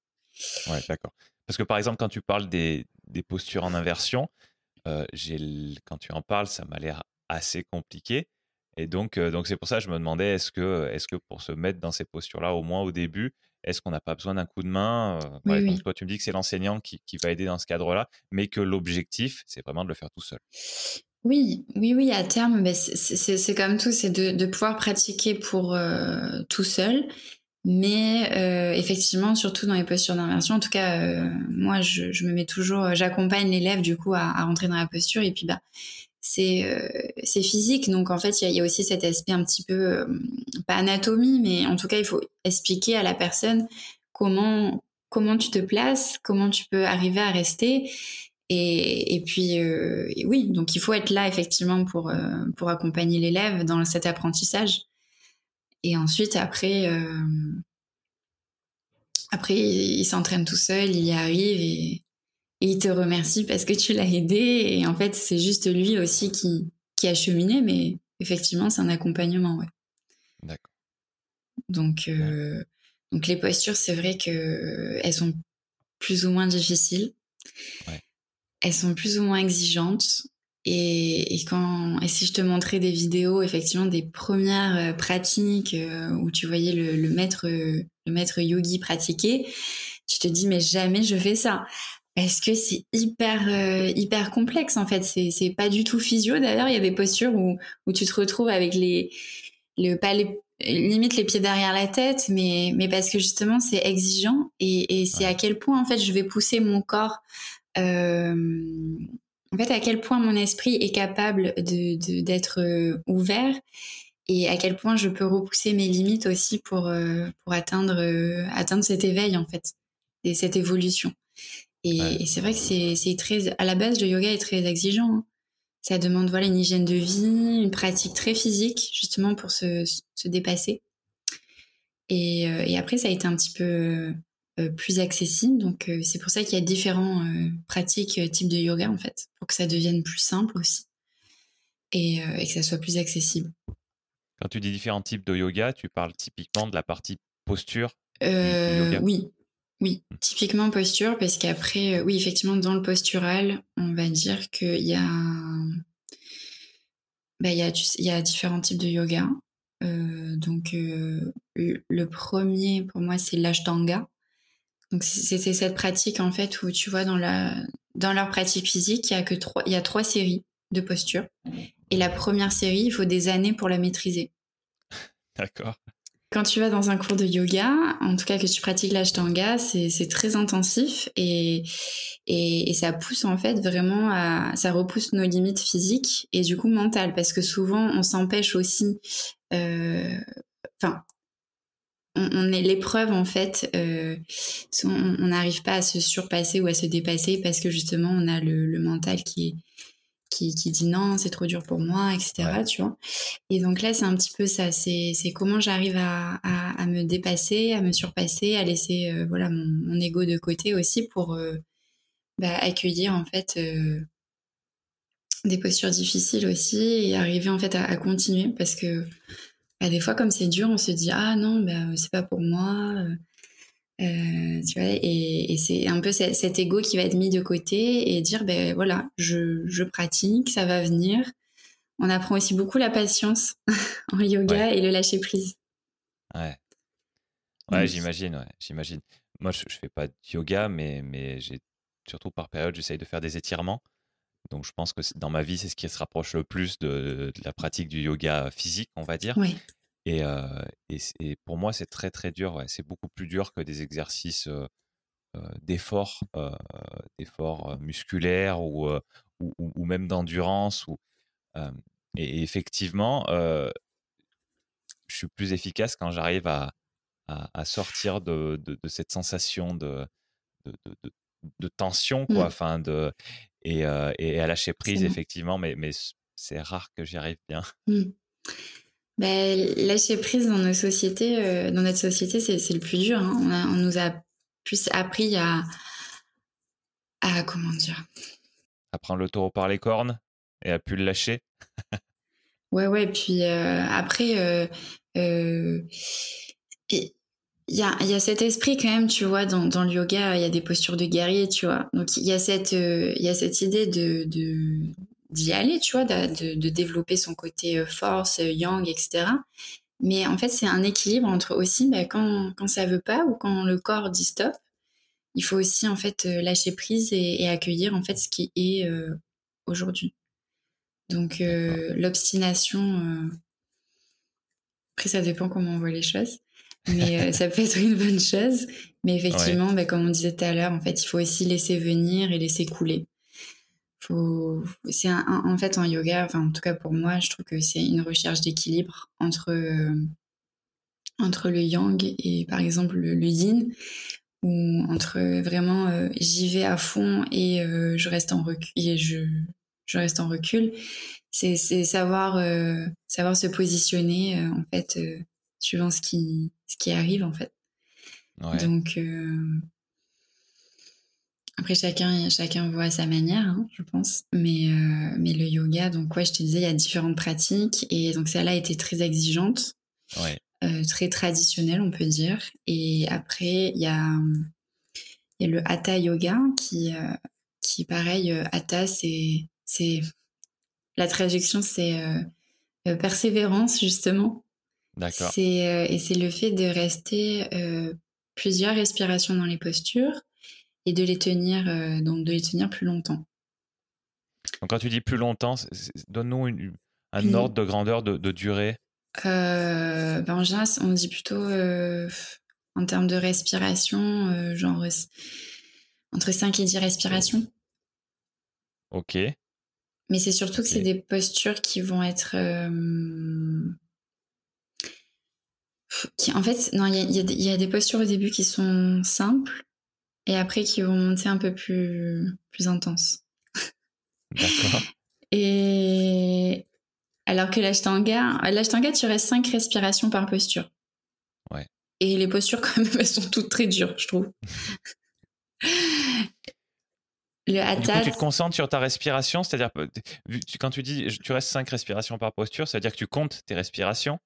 Ouais, d'accord. Parce que par exemple, quand tu parles des, des postures en inversion, euh, quand tu en parles, ça m'a l'air assez compliqué. Et donc, euh, donc c'est pour ça que je me demandais, est-ce que, est-ce que pour se mettre dans ces postures-là, au moins au début, est-ce qu'on n'a pas besoin d'un coup de main euh, oui, Toi, tu me dis que c'est l'enseignant qui, qui, va aider dans ce cadre-là, mais que l'objectif, c'est vraiment de le faire tout seul? Oui, oui, oui, à terme, c'est comme tout, c'est de, de, pouvoir pratiquer pour euh, tout seul, mais euh, effectivement, surtout dans les postures d'inversion. En tout cas, euh, moi, je, je, me mets toujours, j'accompagne l'élève du coup à, rentrer dans la posture, et puis bah, c'est euh, physique, donc en fait, il y, a, aussi cet aspect un petit peu euh, pas anatomie, mais en tout cas, il faut expliquer à la personne comment comment tu te places, comment tu peux arriver à rester et, et puis, euh, oui, donc il faut être là effectivement pour, euh, pour accompagner l'élève dans cet apprentissage. Et ensuite, après, euh, après il s'entraîne tout seul, il y arrive et, et, il te remercie parce que tu l'as aidé. Et en fait, c'est juste lui aussi qui, qui a cheminé, mais effectivement, c'est un accompagnement, ouais. D'accord. Donc, euh, donc les postures, c'est vrai que elles sont plus ou moins difficiles. Ouais. elles sont plus ou moins exigeantes. Et, et, quand, et si je te montrais des vidéos, effectivement, des premières euh, pratiques euh, où tu voyais le, le, maître, le maître yogi pratiquer, tu te dis, mais jamais je fais ça. Parce que c'est hyper, euh, hyper complexe, en fait? C'est, pas du tout physio. D'ailleurs, il y a des postures où, où tu te retrouves avec les, le, pas les, limite les pieds derrière la tête, mais, mais parce que justement, c'est exigeant et, et c'est à quel point, en fait, je vais pousser mon corps euh, en fait, à quel point mon esprit est capable de, d'être euh, ouvert et à quel point je peux repousser mes limites aussi pour, euh, pour atteindre, euh, atteindre cet éveil, en fait, et cette évolution. Et, c'est vrai que c'est, c'est très, à la base, le yoga est très exigeant. Hein. Ça demande voilà une hygiène de vie, une pratique très physique justement pour se, se dépasser. Et, et, après, ça a été un petit peu plus accessible. Donc euh, c'est pour ça qu'il y a différents euh, pratiques types de yoga en fait, pour que ça devienne plus simple aussi et, et, que ça soit plus accessible. Quand tu dis différents types de yoga, tu parles typiquement de la partie posture Oui, oui, hmm. typiquement posture, parce qu'après, oui, effectivement, dans le postural, on va dire qu'il y a, bah, il y a, il y a différents types de yoga. Euh, donc, euh, le premier, pour moi, c'est l'ashtanga. Donc c'est cette pratique en fait où tu vois dans la dans leur pratique physique, il y a que trois il y a trois séries de postures et la première série, il faut des années pour la maîtriser. D'accord. Quand tu vas dans un cours de yoga, en tout cas que tu pratiques l'ashtanga, c'est très intensif et, et, et, ça pousse en fait vraiment à, ça repousse nos limites physiques et du coup mentales parce que souvent on s'empêche aussi, euh, on, est l'épreuve en fait. Euh, on n'arrive pas à se surpasser ou à se dépasser parce que justement on a le, mental qui qui, dit non, c'est trop dur pour moi, etc. Tu vois. Et donc là, c'est un petit peu ça. C'est comment j'arrive à, me dépasser, à me surpasser, à laisser euh, voilà mon, ego de côté aussi pour euh, bah, accueillir en fait des postures difficiles aussi et arriver en fait à continuer parce que bah, des fois, comme c'est dur, on se dit ah non, bah, c'est pas pour moi. Euh, euh tu vois, et, et c'est un peu cet, cet, ego qui va être mis de côté et dire ben voilà, je, je, pratique, ça va venir. On apprend aussi beaucoup la patience en yoga et le lâcher prise. Ouais. Ouais, j'imagine, ouais, j'imagine. Moi, je, je fais pas de yoga, mais, mais j'ai surtout par période, j'essaye de faire des étirements. Donc je pense que dans ma vie, c'est ce qui se rapproche le plus de, la pratique du yoga physique, on va dire. Oui. Et, euh, et, pour moi, c'est très très dur. C'est beaucoup plus dur que des exercices euh, euh, d'effort, d'effort musculaire ou, ou, ou, même d'endurance. Ou, et, effectivement, je suis plus efficace quand j'arrive à, à, sortir de, de, cette sensation de, de, de tension, quoi. Mmh. Enfin, de, et, euh, et à lâcher prise, effectivement, mais, mais c'est rare que j'y arrive bien. Mmh. Ben, lâcher prise dans nos sociétés, euh, dans notre société, c'est le plus dur. Hein. On, on, nous a plus appris à, à comment dire? À prendre le taureau par les cornes et à plus le lâcher. ouais, ouais. Puis euh, après, euh, et, il y a, y a cet esprit quand même, tu vois, dans, dans le yoga, il y a des postures de guerrier, tu vois. Donc il y a cette, euh, il y a cette idée de, de d'y aller, tu vois, de, de, développer son côté euh, force, euh, yang, etc. Mais en fait, c'est un équilibre entre aussi, bah, quand, quand ça veut pas ou quand le corps dit stop, il faut aussi en fait lâcher prise et, et accueillir en fait ce qui est aujourd'hui. Donc l'obstination, après ça dépend comment on voit les choses mais euh, ça peut être une bonne chose. Mais effectivement, bah, comme on disait tout à l'heure, en fait, il faut aussi laisser venir et laisser couler. Faut, c'est un, en fait en yoga, enfin en tout cas pour moi, je trouve que c'est une recherche d'équilibre entre euh, entre le yang et par exemple le, yin, ou entre vraiment euh, j'y vais à fond et je reste en recul et je je reste en recul. C'est c'est savoir savoir se positionner en fait suivant ce qui, ce qui arrive en fait. Donc euh, après chacun chacun voit à sa manière, hein, je pense. Mais euh, mais le yoga, donc ouais, je te disais, il y a différentes pratiques et donc celle-là était très exigeante, euh, très traditionnelle, on peut dire. Et après il y a il y a le hatha yoga qui qui pareil, Atta, c'est c'est la traduction, c'est persévérance justement. D'accord. C'est et c'est le fait de rester plusieurs respirations dans les postures et de les tenir donc de les tenir plus longtemps. Donc quand tu dis plus longtemps, donne-nous un ordre de grandeur de, durée. Euh, ben en général, on dit plutôt euh, en termes de respiration, euh, genre entre 5 et 10 respirations. Ok. Mais c'est surtout que c'est des postures qui vont être. Qui, en fait, non, il y, y a, des postures au début qui sont simples et après qui vont monter un peu plus, plus intenses. D'accord. Et alors que l'ashtanga, l'ashtanga, tu restes 5 respirations par posture. Ouais. Et les postures, quand même, elles sont toutes très dures, je trouve. Le hatha. tu te concentres sur ta respiration, c'est-à-dire, quand tu dis tu restes 5 respirations par posture, c'est-à-dire que tu comptes tes respirations.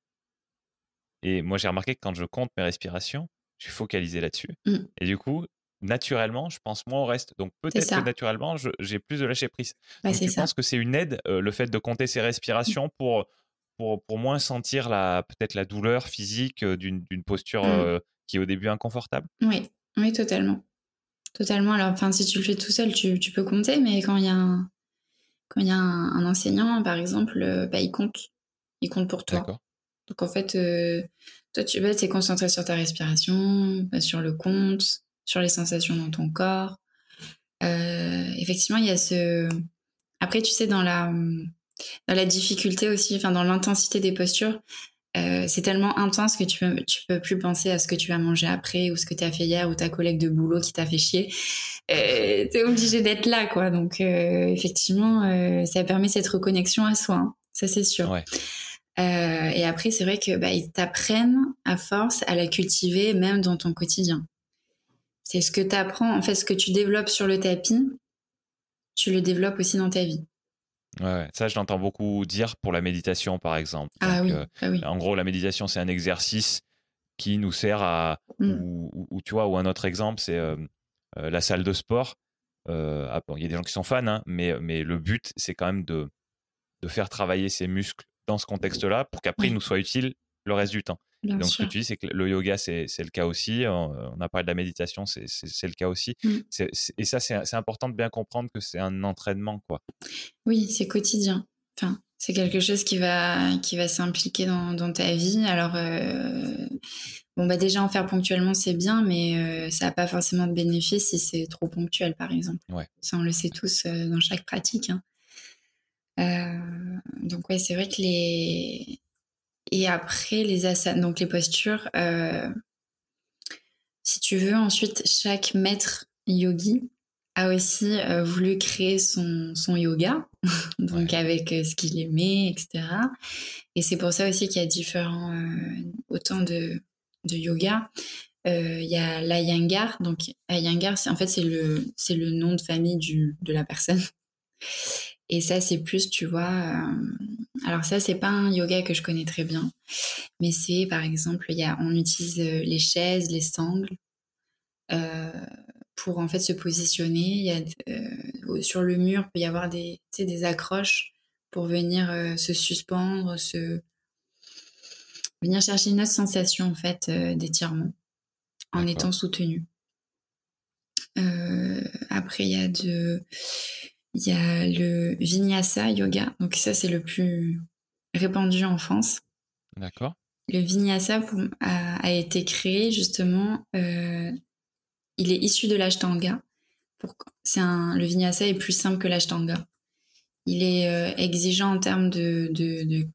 Et moi, j'ai remarqué que quand je compte mes respirations, je suis focalisé là-dessus. Mm. Et du coup, naturellement, je pense moins au reste. Donc peut-être que naturellement, j'ai plus de lâcher prise. Donc tu penses que c'est une aide, euh, le fait de compter ses respirations pour, pour, pour moins sentir peut-être la douleur physique d'une posture mmh. euh, qui est au début inconfortable? Oui, oui, totalement. Totalement. Alors, enfin, si tu le fais tout seul, tu, tu peux compter, mais quand il y a un, quand il y a un, enseignant, par exemple, bah, il compte. Il compte pour toi. Donc en fait, toi, tu es concentré sur ta respiration, bah, sur le compte, sur les sensations dans ton corps. Euh, effectivement, il y a ce. Après, tu sais, dans la, dans la difficulté aussi, dans l'intensité des postures, euh, c'est tellement intense que tu peux, tu peux plus penser à ce que tu vas manger après ou ce que tu as fait hier ou ta collègue de boulot qui t'a fait chier. Euh, tu es obligé d'être là, quoi. Donc, euh, effectivement, euh, ça permet cette reconnexion à soi. Hein. Ça, c'est sûr. Ouais. Et après, c'est vrai que bah, ils t'apprennent à force à la cultiver même dans ton quotidien. C'est ce que tu apprends, en fait, ce que tu développes sur le tapis, tu le développes aussi dans ta vie. Ouais, ça je l'entends beaucoup dire pour la méditation par exemple. Ah, euh, ah oui, En gros, la méditation c'est un exercice qui nous sert à, mm. ou, tu vois, ou un autre exemple c'est euh, euh, la salle de sport. Ah, il y a des gens qui sont fans, hein, mais, mais le but c'est quand même de, de faire travailler ses muscles dans ce contexte-là pour qu'après il nous soit utile le reste du temps. Donc, ce que tu dis, c'est que le yoga, c'est le cas aussi. On, a parlé de la méditation, c'est le cas aussi. Mmh. et ça, c'est important de bien comprendre que c'est un entraînement, quoi. Oui, c'est quotidien. Enfin, c'est quelque chose qui va, qui va s'impliquer dans, dans, ta vie. Alors, euh, bon, bah déjà, en faire ponctuellement, c'est bien, mais euh, ça n'a pas forcément de bénéfice si c'est trop ponctuel, par exemple. Ouais. Ça, on le sait tous euh, dans chaque pratique. Hein. Donc, ouais, c'est vrai que les et après, les asanas, donc les postures, euh, si tu veux, ensuite, chaque maître yogi a aussi euh, voulu créer son, son yoga, donc avec euh, ce qu'il aimait, etc. Et c'est pour ça aussi qu'il y a différents, autant de, de yoga. Il y a l'Ayangar, donc Ayangar, en fait, c'est le, le nom de famille du, de la personne. Et ça, c'est plus, tu vois. Euh, alors, ça, c'est pas un yoga que je connais très bien. Mais c'est, par exemple, y a, on utilise euh, les chaises, les sangles euh, pour en fait se positionner. Il y a, sur le mur, il peut y avoir des, des accroches pour venir se suspendre, se venir chercher une autre sensation en fait d'étirement en étant soutenu. après, il y a de il y a le Vinyasa Yoga. Donc ça, c'est le plus répandu en France. D'accord. Le Vinyasa a, été créé justement, euh, il est issu de l'Ashtanga. C'est un, le Vinyasa est plus simple que l'Ashtanga. Il est euh, exigeant en termes de, de,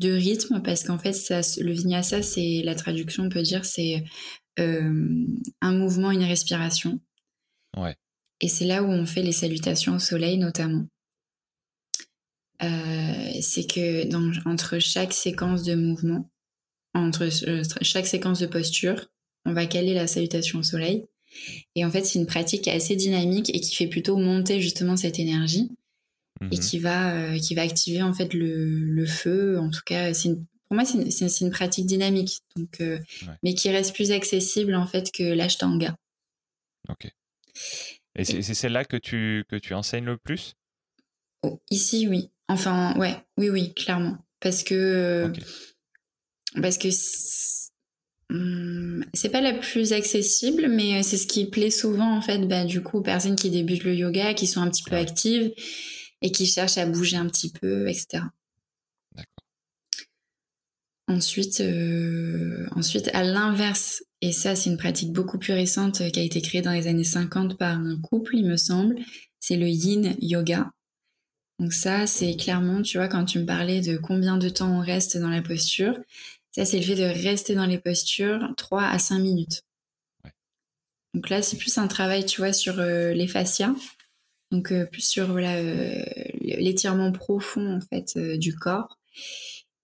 de, rythme parce qu'en fait, ça, le Vinyasa, c'est la traduction, on peut dire, c'est euh, un mouvement, une respiration. Ouais. Et c'est là où on fait les salutations au soleil notamment. Euh, c'est que dans, entre chaque séquence de mouvement, entre euh, chaque séquence de posture, on va caler la salutation au soleil. Et en fait, c'est une pratique assez dynamique et qui fait plutôt monter justement cette énergie et mhm. qui va, euh, qui va activer en fait le, le feu. En tout cas, pour moi, c'est une, une, pratique dynamique, donc, mais qui reste plus accessible en fait que l'ashtanga. Ok. Et c'est celle-là que tu, que tu enseignes le plus? Oh, Ici, oui. Enfin, ouais, oui, oui, clairement. Parce que. Parce que hmm, c'est pas la plus accessible, mais c'est ce qui plaît souvent, en fait, bah, du coup, aux personnes qui débutent le yoga, qui sont un petit peu actives et qui cherchent à bouger un petit peu, etc. Ensuite, euh, ensuite, à l'inverse, et ça c'est une pratique beaucoup plus récente euh, qui a été créée dans les années 50 par un couple, il me semble, c'est le yin yoga. Donc ça, c'est clairement, tu vois, quand tu me parlais de combien de temps on reste dans la posture, ça c'est le fait de rester dans les postures 3 à 5 minutes. Donc là, c'est plus un travail, tu vois, sur euh, les fascias, donc plus sur voilà, l'étirement profond en fait du corps.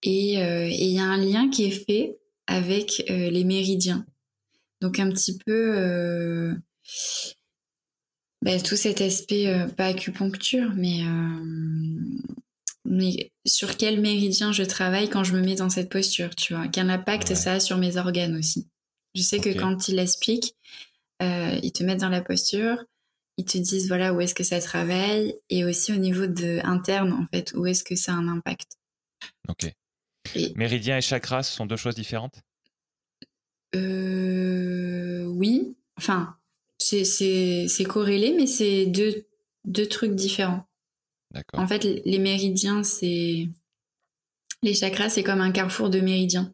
Euh, et il y a un lien qui est fait avec euh, les méridiens. Donc un petit peu euh, bah, tout cet aspect, pas acupuncture, mais, mais sur quel méridien je travaille quand je me mets dans cette posture, tu vois. Quel impact ça a sur mes organes aussi. Je sais que quand ils l'expliquent, ils te mettent dans la posture, ils te disent voilà où est-ce que ça travaille et aussi au niveau de interne en fait où est-ce que ça a un impact. Ok. Méridien et chakra, ce sont deux choses différentes? Euh, Oui. Enfin, c'est corrélé, mais c'est deux, deux trucs différents. D'accord. En fait, les méridiens, c'est. Les chakras, c'est comme un carrefour de méridiens.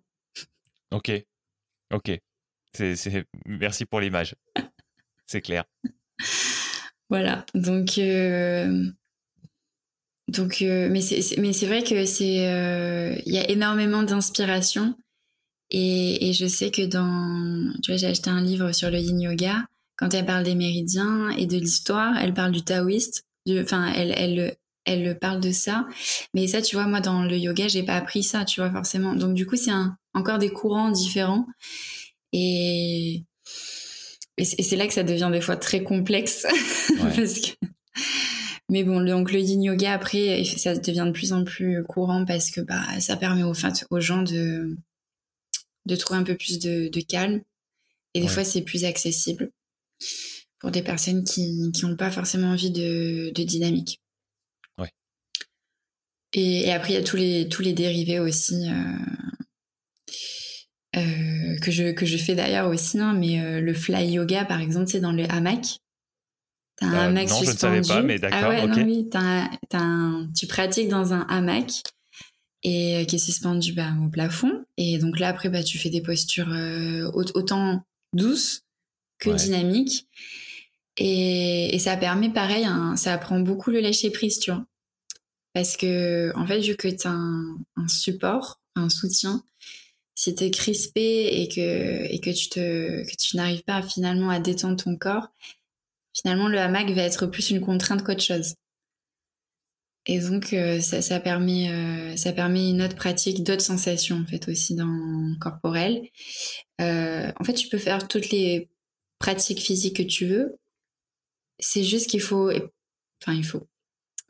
Ok. Ok. Merci pour l'image. c'est clair. Voilà. Donc. Euh, donc, euh, mais c'est vrai que c'est euh, il y a énormément d'inspiration. Et, et, je sais que dans tu vois j'ai acheté un livre sur le Yin Yoga. Quand elle parle des méridiens et de l'histoire elle parle du taoïste enfin elle elle elle parle de ça. Mais ça tu vois moi dans le yoga j'ai pas appris ça tu vois forcément. Donc du coup c'est encore des courants différents. Et et c'est là que ça devient des fois très complexe. Parce que mais bon, donc le yin yoga après, ça devient de plus en plus courant parce que bah ça permet aux, aux gens de de trouver un peu plus de, calme et des fois c'est plus accessible pour des personnes qui qui n'ont pas forcément envie de, de dynamique. Ouais. Et, après il y a tous les tous les dérivés aussi. Euh, euh, que je que je fais d'ailleurs aussi, hein, mais euh, le fly yoga par exemple, c'est dans le hamac. T'as un hamac non, suspendu. je ne savais pas, mais d'accord. Ah ouais, non, oui, tu pratiques dans un hamac et euh, qui est suspendu bah, au plafond. Et donc là, après, bah, tu fais des postures euh, autant douces que dynamiques. Et, et, ça permet, pareil, ça apprend beaucoup le lâcher prise, tu vois. Parce que, en fait, vu que tu as un, un, support, un soutien, si tu es crispé et que, et que tu, te, que tu n'arrives pas finalement à détendre ton corps, finalement, le hamac va être plus une contrainte qu'autre chose. Et donc, euh, ça, permet, euh, ça permet une autre pratique, d'autres sensations, en fait, aussi dans corporel. Euh, en fait, tu peux faire toutes les pratiques physiques que tu veux. C'est juste qu'il faut, enfin, il faut.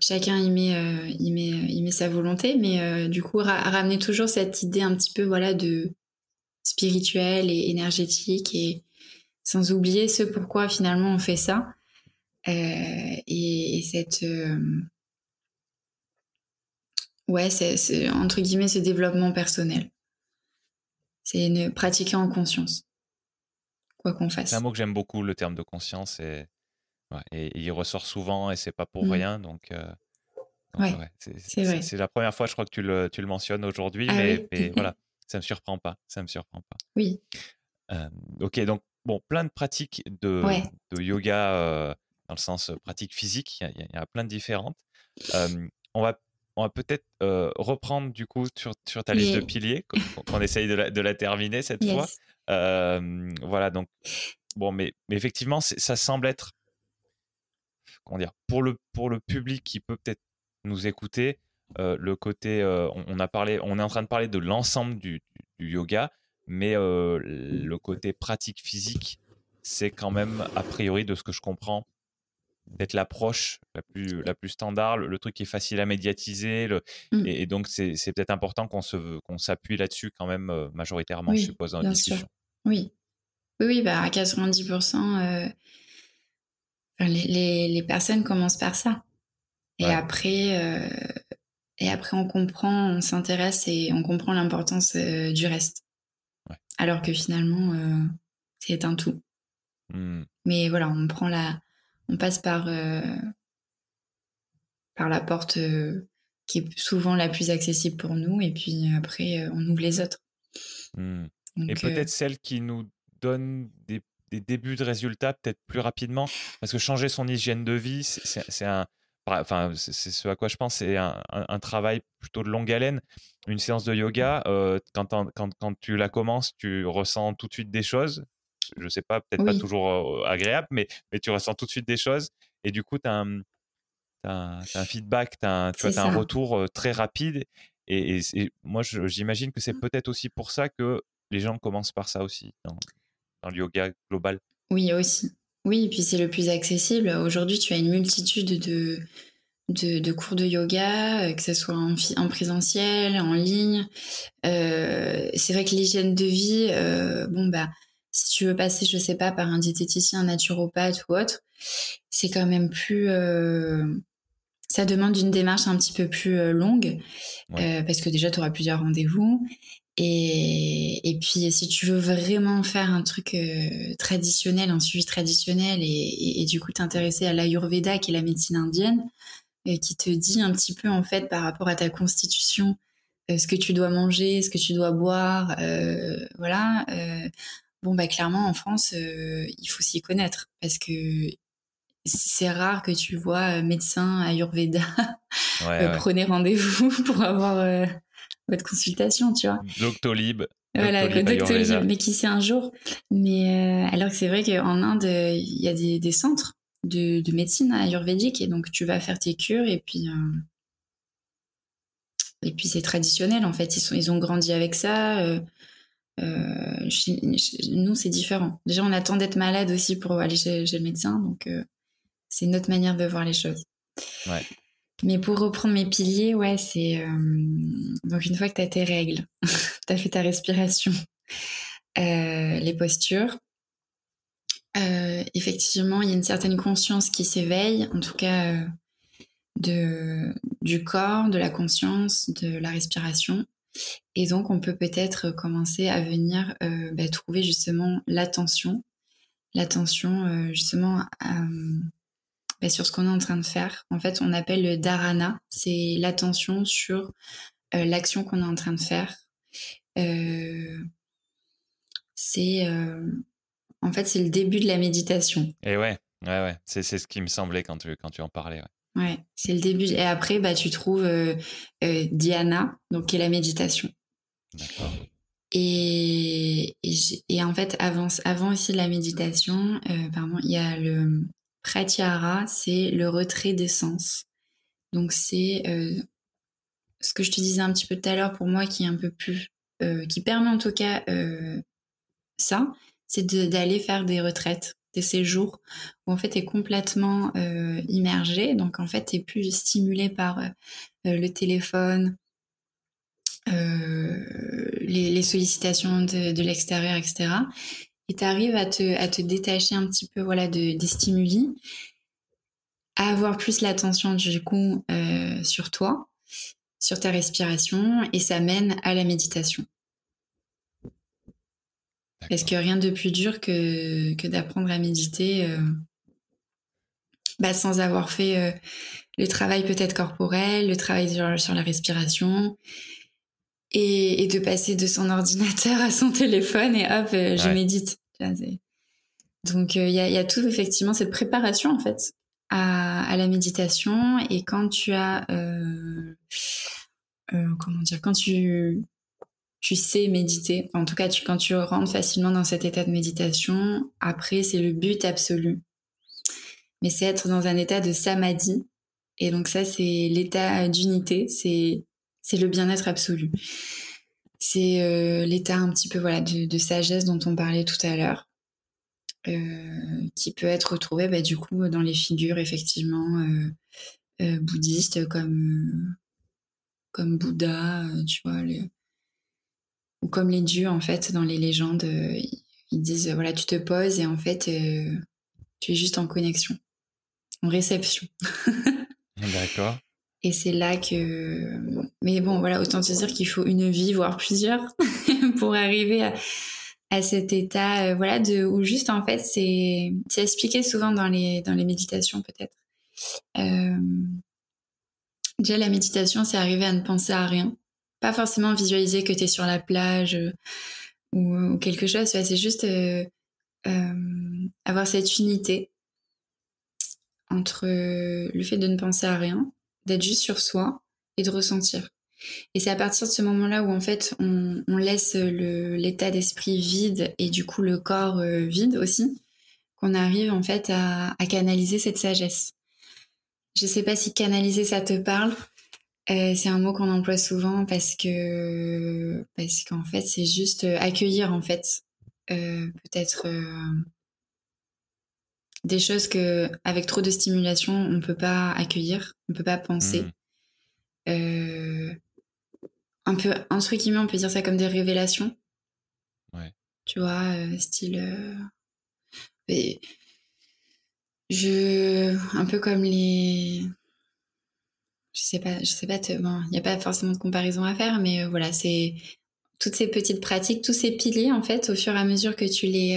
Chacun y met, y met, y met sa volonté, mais du coup, ramener toujours cette idée un petit peu, voilà, de spirituel et énergétique et, sans oublier ce pourquoi finalement on fait ça. Euh, et, cette. Euh, ouais, c'est entre guillemets ce développement personnel. C'est pratiquer en conscience. Quoi qu'on fasse. C'est un mot que j'aime beaucoup, le terme de conscience. Et, et, il ressort souvent et c'est pas pour mmh. rien. Donc. Euh, ouais, c'est la première fois, je crois, que tu le, tu le mentionnes aujourd'hui, ah mais, voilà, ça me surprend pas. Ça me surprend pas. Oui. ok, donc bon, plein de pratiques de, de yoga euh, dans le sens pratique physique. Il y, a, plein de différentes. on va, on va peut-être euh, reprendre du coup sur, sur ta liste de piliers, qu'on essaye de la, de la, terminer cette fois. voilà, donc bon, mais, mais effectivement, ça semble être, comment dire, pour le, pour le public qui peut peut-être nous écouter, le côté, on, a parlé, on est en train de parler de l'ensemble du, du, yoga, mais le côté pratique physique, c'est quand même, a priori, de ce que je comprends, d'être l'approche la plus, la plus standard, le, truc qui est facile à médiatiser. Le, mmh. et, donc, c'est peut-être important qu'on s'appuie là-dessus quand même euh, majoritairement, je suppose, dans la discussion. Oui. Oui, oui bah, à 90%. Euh, les, personnes commencent par ça. Et après, et après, on comprend, on s'intéresse et on comprend l'importance du reste. Alors que finalement, c'est un tout. Mmh. Mais voilà, on prend la, on passe par par la porte qui est souvent la plus accessible pour nous, et puis après, on ouvre les autres. Mmh. et peut-être celle qui nous donne des, débuts de résultats peut-être plus rapidement, parce que changer son hygiène de vie, c'est un, enfin, c'est ce à quoi je pense, c'est un, travail plutôt de longue haleine. Une séance de yoga, quand, quand, quand, tu la commences, tu ressens tout de suite des choses? Je sais pas, peut-être pas toujours agréable, mais, mais tu ressens tout de suite des choses. Et du coup, tu as un, un, feedback, tu as, un retour très rapide. Et, moi, j'imagine que c'est mmh. peut-être aussi pour ça que les gens commencent par ça aussi, dans, le yoga global. Oui, aussi. Oui, et puis c'est le plus accessible. Aujourd'hui, tu as une multitude de, de, cours de yoga, que ce soit en, en présentiel, en ligne. c'est vrai que l'hygiène de vie, bon, bah, si tu veux passer, je sais pas, par un diététicien, un naturopathe ou autre, c'est quand même plus ça demande une démarche un petit peu plus euh, longue euh, parce que déjà tu auras plusieurs rendez-vous et, et, puis si tu veux vraiment faire un truc euh, traditionnel, un suivi traditionnel et, et, du coup t'intéresser à l'ayurveda qui est la médecine indienne et qui te dit un petit peu en fait par rapport à ta constitution ce que tu dois manger, ce que tu dois boire, voilà. Bon bah clairement en France il faut s'y connaître parce que c'est rare que tu vois euh, médecin Ayurveda. Euh, prenez rendez-vous pour avoir euh, votre consultation, tu vois. Doctolib. Voilà, Doctolib, mais qui sait un jour. Mais alors que c'est vrai qu'en Inde, il y a des, centres de, médecine ayurvédique et donc tu vas faire tes cures et puis et puis c'est traditionnel en fait. Ils sont, ils ont grandi avec ça. Nous, c'est différent. Déjà, on attend d'être malade aussi pour aller chez, chez le médecin, donc c'est notre manière de voir les choses. Mais pour reprendre mes piliers, ouais, c'est. Euh, donc, une fois que tu as tes règles, tu as fait ta respiration, euh, les postures, euh, effectivement, il y a une certaine conscience qui s'éveille, en tout cas de, du corps, de la conscience, de la respiration. Et donc, on peut peut-être commencer à venir bah, trouver justement l'attention, l'attention justement bah, sur ce qu'on est en train de faire. En fait, on appelle le dharana, c'est l'attention sur euh, l'action qu'on est en train de faire. Euh, c'est euh, en fait c'est le début de la méditation. Et ouais, ouais, ouais, c'est ce qui me semblait quand tu quand tu en parlais. Ouais c'est le début. Et après, bah tu trouves dhyana, donc qui est la méditation. D'accord. Et, et, en fait, avant, avant aussi la méditation, pardon, il y a le, Pratyahara, c'est le retrait des sens. Donc c'est euh, ce que je te disais un petit peu tout à l'heure pour moi qui est un peu plus, euh, qui permet en tout cas euh, ça, c'est d'aller faire des retraites, des séjours où en fait tu es complètement immergé, donc en fait tu es plus stimulé par le téléphone, les, sollicitations de, l'extérieur, etc et tu arrives à te, à te détacher un petit peu voilà, de, des stimuli, à avoir plus l'attention du coup euh, sur toi, sur ta respiration, et ça mène à la méditation. Parce que rien de plus dur que, que d'apprendre à méditer euh, bah, sans avoir fait euh, le travail peut-être corporel, le travail sur, sur la respiration, et, de passer de son ordinateur à son téléphone et hop, euh, je médite. Donc il y, a, tout effectivement cette préparation en fait à, la méditation et quand tu as comment dire quand tu tu sais méditer, en tout cas quand tu rentres facilement dans cet état de méditation, après c'est le but absolu. Mais c'est être dans un état de samadhi et donc ça c'est l'état d'unité, c'est c'est le bien-être absolu. C'est euh, l'état un petit peu voilà de, sagesse dont on parlait tout à l'heure, euh, qui peut être retrouvé bah, du coup dans les figures effectivement euh, bouddhistes comme comme Bouddha, tu vois, ou comme les dieux en fait dans les légendes, ils disent voilà tu te poses et en fait tu es juste en connexion. en réception. D'accord. Et c'est là que. Mais bon, voilà, autant te dire qu'il faut une vie, voire plusieurs, pour arriver à, à cet état, euh, voilà, de où juste en fait, c'est c'est expliqué souvent dans les dans les méditations peut-être. Euh, déjà, la méditation, c'est arriver à ne penser à rien, pas forcément visualiser que tu es sur la plage euh, ou, quelque chose. c'est juste avoir cette unité entre le fait de ne penser à rien d'être juste sur soi et de ressentir. Et c'est à partir de ce moment-là où en fait on, laisse l'état d'esprit vide et du coup le corps euh, vide aussi qu'on arrive en fait à, canaliser cette sagesse. Je sais pas si canaliser ça te parle. Euh, c'est un mot qu'on emploie souvent parce que parce qu'en fait c'est juste accueillir en fait euh, peut-être des choses que avec trop de stimulation on peut pas accueillir, on peut pas penser. Mmh. Euh, un peu entre guillemets, on peut dire ça comme des révélations. Ouais. Tu vois, euh, style. Euh, je un peu comme les. Je sais pas, je sais pas. Bon, il n'y a pas forcément de comparaison à faire, mais voilà, c'est toutes ces petites pratiques, tous ces piliers en fait, au fur et à mesure que tu les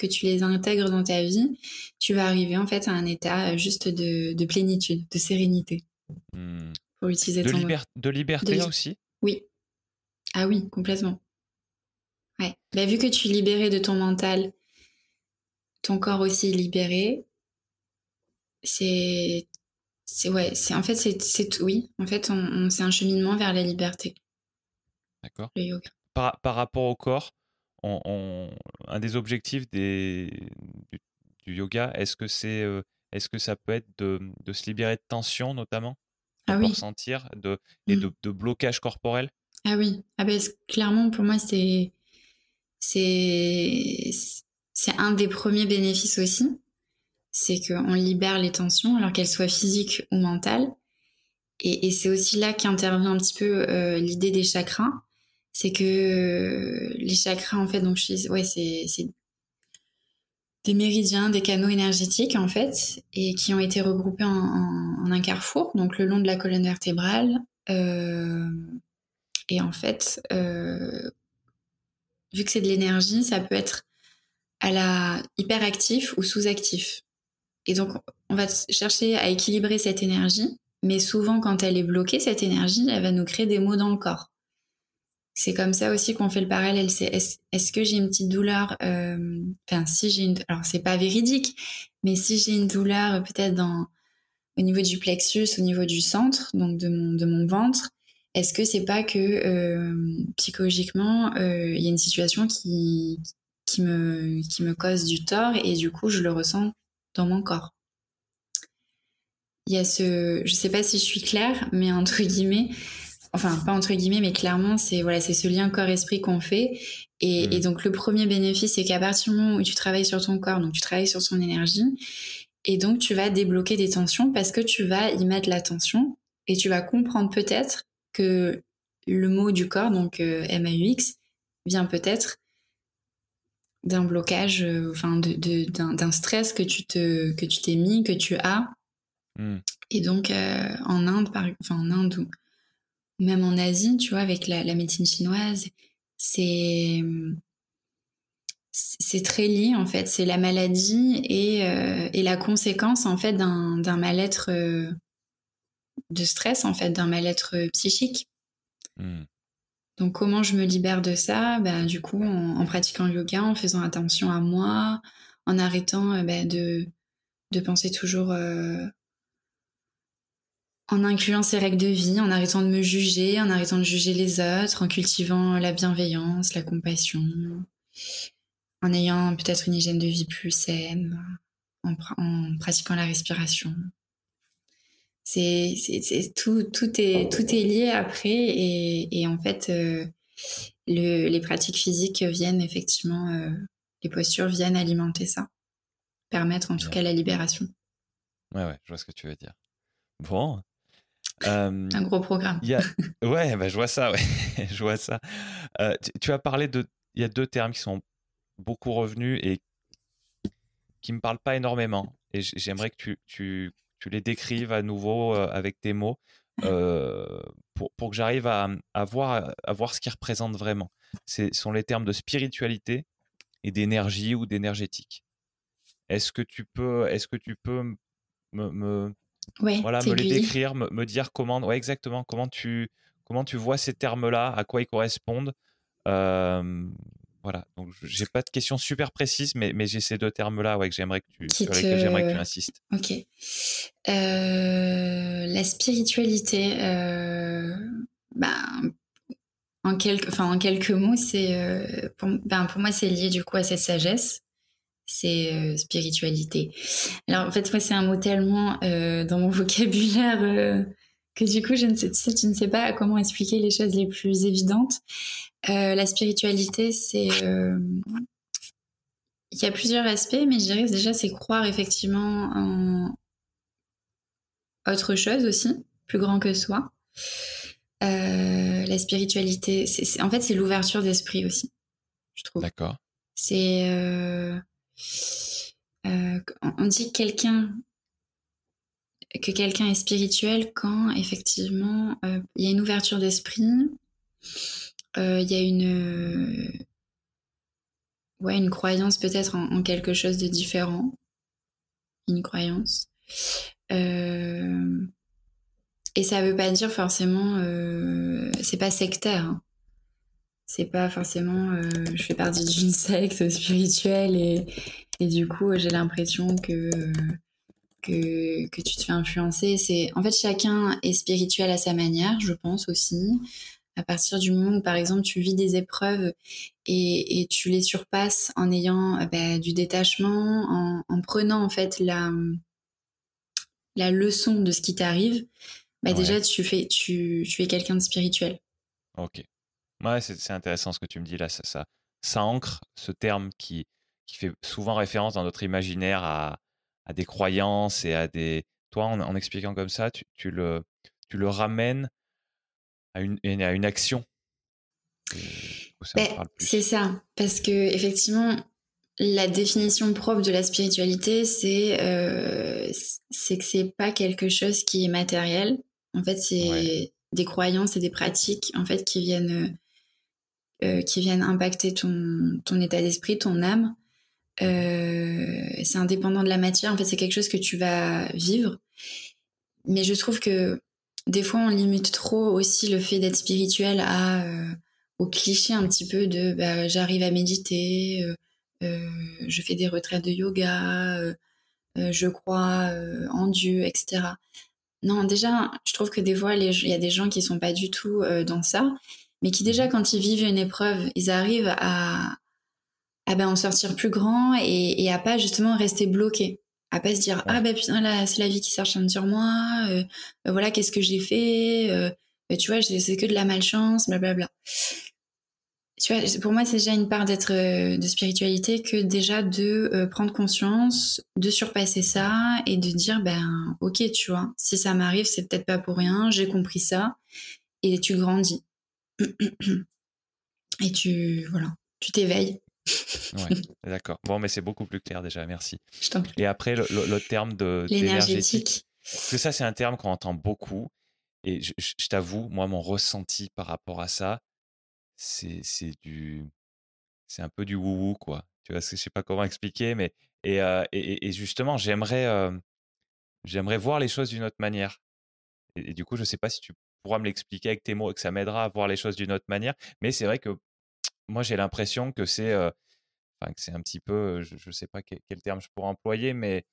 que tu les intègres dans ta vie, tu vas arriver en fait à un état juste de, plénitude, de sérénité. Hmm. Pour utiliser de, ton de liberté aussi? Oui. Ah oui, complètement. Ouais. Bah, vu que tu es libéré de ton mental, ton corps aussi est libéré, c'est c'est ouais c'est en fait c'est oui en fait on, c'est un cheminement vers la liberté. D'accord. Le yoga. Par, par rapport au corps un des objectifs des, du, yoga, est-ce que c'est euh, est-ce que ça peut être de, de, se libérer de tension notamment? Ah oui. ressentir de, et mmh. de, de, blocage corporel Ah oui, ah ben, clairement pour moi c'est c'est c'est un des premiers bénéfices aussi, c'est qu'on libère les tensions alors qu'elles soient physiques ou mentales. Et, c'est aussi là qu'intervient un petit peu euh, l'idée des chakras c'est que euh, les chakras, en fait, donc ouais, c'est des méridiens, des canaux énergétiques, en fait, et qui ont été regroupés en, un carrefour, donc le long de la colonne vertébrale. Euh, et en fait, vu que c'est de l'énergie, ça peut être à la hyperactif ou sous-actif. Et donc, on va chercher à équilibrer cette énergie, mais souvent, quand elle est bloquée, cette énergie, elle va nous créer des maux dans le corps c'est comme ça aussi qu'on fait le parallèle. C'est est-ce que j'ai une petite douleur euh, Enfin, si j'ai une, alors c'est pas véridique, mais si j'ai une douleur peut-être au niveau du plexus, au niveau du centre, donc de mon de mon ventre, est-ce que c'est pas que euh, psychologiquement euh, il y a une situation qui qui me qui me cause du tort et du coup je le ressens dans mon corps. Il y a ce, je sais pas si je suis claire, mais entre guillemets, enfin pas entre guillemets, mais clairement c'est voilà c'est ce lien corps-esprit qu'on fait. Et, mmh. et, donc le premier bénéfice c'est qu'à partir du moment où tu travailles sur ton corps, donc tu travailles sur son énergie, et donc tu vas débloquer des tensions parce que tu vas y mettre l'attention et tu vas comprendre peut-être que le mot du corps, donc euh, MAUX, vient peut-être d'un blocage, euh, enfin de, d'un stress que tu te que tu t'es mis, que tu as. Mmh. Et donc euh, en Inde, par, enfin en Inde même en Asie, tu vois, avec la, médecine chinoise, c'est c'est très lié en fait. C'est la maladie et, euh, et, la conséquence en fait d'un mal-être euh, de stress en fait, d'un mal-être psychique. Hmm. Donc comment je me libère de ça? Ben, Du coup, en, pratiquant le yoga, en faisant attention à moi, en arrêtant euh, ben, de, penser toujours en incluant ces règles de vie, en arrêtant de me juger, en arrêtant de juger les autres, en cultivant la bienveillance, la compassion, en ayant peut-être une hygiène de vie plus saine, en, pratiquant la respiration. C'est, tout, tout, est, tout est lié après et, en fait, euh, les pratiques physiques viennent effectivement, euh, les postures viennent alimenter ça, permettre en tout cas la libération. Ouais, ouais, je vois ce que tu veux dire. Bon, un gros programme. Ouais, bah, je vois ça, ouais. je vois ça. tu, as parlé de. Il y a deux termes qui sont beaucoup revenus et qui me parlent pas énormément et j'aimerais que tu, tu, tu, les décrives à nouveau avec tes mots pour, pour, que j'arrive à, à, voir, à voir ce qu'ils représentent vraiment. Ce sont les termes de spiritualité et d'énergie ou d'énergétique. Est-ce que tu peux, est-ce que tu peux me, me voilà, me les décrire, me, dire comment, ouais, exactement, comment tu, comment tu vois ces termes-là, à quoi ils correspondent. Voilà, donc j'ai pas de questions super précises, mais, mais j'ai ces deux termes-là ouais, que j'aimerais que tu, sur lesquels j'aimerais que tu insistes. Ok. Euh, la spiritualité, euh, ben, en quelques, enfin en quelques mots, c'est euh, pour, ben, pour moi c'est lié du coup à cette sagesse, c'est euh, spiritualité. Alors en fait moi c'est un mot tellement euh, dans mon vocabulaire euh, que du coup je ne sais, tu ne sais pas comment expliquer les choses les plus évidentes. La spiritualité c'est il y a plusieurs aspects, mais je dirais que déjà c'est croire effectivement en autre chose aussi, plus grand que soi. Euh, la spiritualité, en fait, c'est l'ouverture d'esprit aussi, je trouve. D'accord. C'est, euh, euh, on dit quelqu'un que quelqu'un est spirituel quand effectivement il y a une ouverture d'esprit, il y a une ouais une croyance peut-être en, quelque chose de différent, une croyance. Euh, et ça veut pas dire forcément, euh, c'est pas sectaire. Hein. C'est pas forcément, euh, je fais partie d'une secte spirituelle et, et du coup j'ai l'impression que, que que tu te fais influencer. C'est en fait chacun est spirituel à sa manière, je pense aussi. À partir du moment où par exemple tu vis des épreuves et, et tu les surpasses en ayant bah, du détachement, en, en prenant en fait la la leçon de ce qui t'arrive, bah déjà tu fais tu, tu es quelqu'un de spirituel. Ok. Ouais, c'est intéressant ce que tu me dis là. Ça, ça, ça ancre ce terme qui, qui fait souvent référence dans notre imaginaire à, à des croyances et à des. Toi, en, en expliquant comme ça, tu, tu, le, tu le ramènes à une, à une action. Ben, c'est ça, parce que effectivement, la définition propre de la spiritualité, c'est euh, c'est que c'est pas quelque chose qui est matériel, en fait, c'est des croyances et des pratiques en fait qui viennent euh, qui viennent impacter ton ton état d'esprit, ton âme. Euh, c'est indépendant de la matière. En fait, c'est quelque chose que tu vas vivre. Mais je trouve que des fois, on limite trop aussi le fait d'être spirituel à euh, au cliché un petit peu de bah, j'arrive à méditer, euh, euh, je fais des retraites de yoga, je crois en Dieu, etc. Non, déjà, je trouve que des fois, il y a des gens qui sont pas du tout dans ça, mais qui déjà, quand ils vivent une épreuve, ils arrivent à, à ben, en sortir plus grand et, et à pas justement rester bloqués. À pas se dire, ah ben putain, là, c'est la vie qui s'acharne sur moi, euh, euh, voilà, qu'est-ce que j'ai fait, tu vois, c'est que de la malchance, blablabla. Tu vois, pour moi, c'est déjà une part d'être euh, de spiritualité que déjà de euh, prendre conscience, de surpasser ça et de dire ben ok, tu vois, si ça m'arrive, c'est peut-être pas pour rien, j'ai compris ça et tu grandis. Et tu voilà, tu t'éveilles. Ouais, d'accord. Bon, mais c'est beaucoup plus clair déjà, merci. Je t'en prie. Et après, le, le, terme de l'énergétique. Parce que ça, c'est un terme qu'on entend beaucoup. Et je, je t'avoue, moi, mon ressenti par rapport à ça, c'est c'est du c'est un peu du wou quoi. Tu vois, je sais pas comment expliquer, mais et, euh, et, et, justement, j'aimerais euh, j'aimerais voir les choses d'une autre manière. Et, du coup, je sais pas si tu pourras me l'expliquer avec tes mots et que ça m'aidera à voir les choses d'une autre manière. Mais c'est vrai que moi, j'ai l'impression que c'est euh, un petit peu, je, je sais pas quel, quel, terme je pourrais employer, mais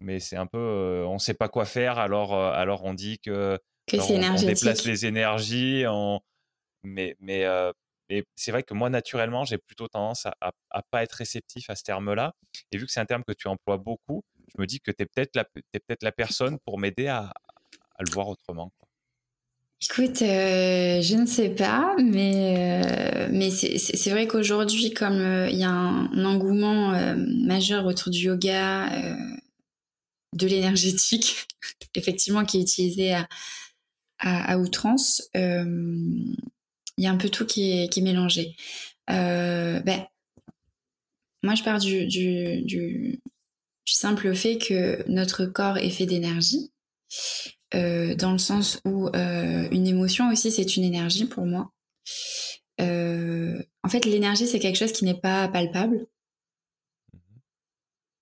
mais c'est un peu, on sait pas quoi faire, alors alors on dit que, que on, on, déplace les énergies, on, mais mais et c'est vrai que moi, naturellement, j'ai plutôt tendance à, à, pas être réceptif à ce terme-là. Et vu que c'est un terme que tu emploies beaucoup, je me dis que tu es peut-être la, es peut-être la personne pour m'aider à, à, le voir autrement. Écoute, euh, je ne sais pas, mais, euh, mais c'est vrai qu'aujourd'hui, comme euh, il y a un, engouement majeur autour du yoga, de l'énergétique, effectivement, qui est utilisé à, à, outrance, il y a un peu tout qui est, qui est mélangé. Ben, moi, je pars du, du, du simple fait que notre corps est fait d'énergie, dans le sens où une émotion aussi, c'est une énergie pour moi. en fait, l'énergie, c'est quelque chose qui n'est pas palpable, mmh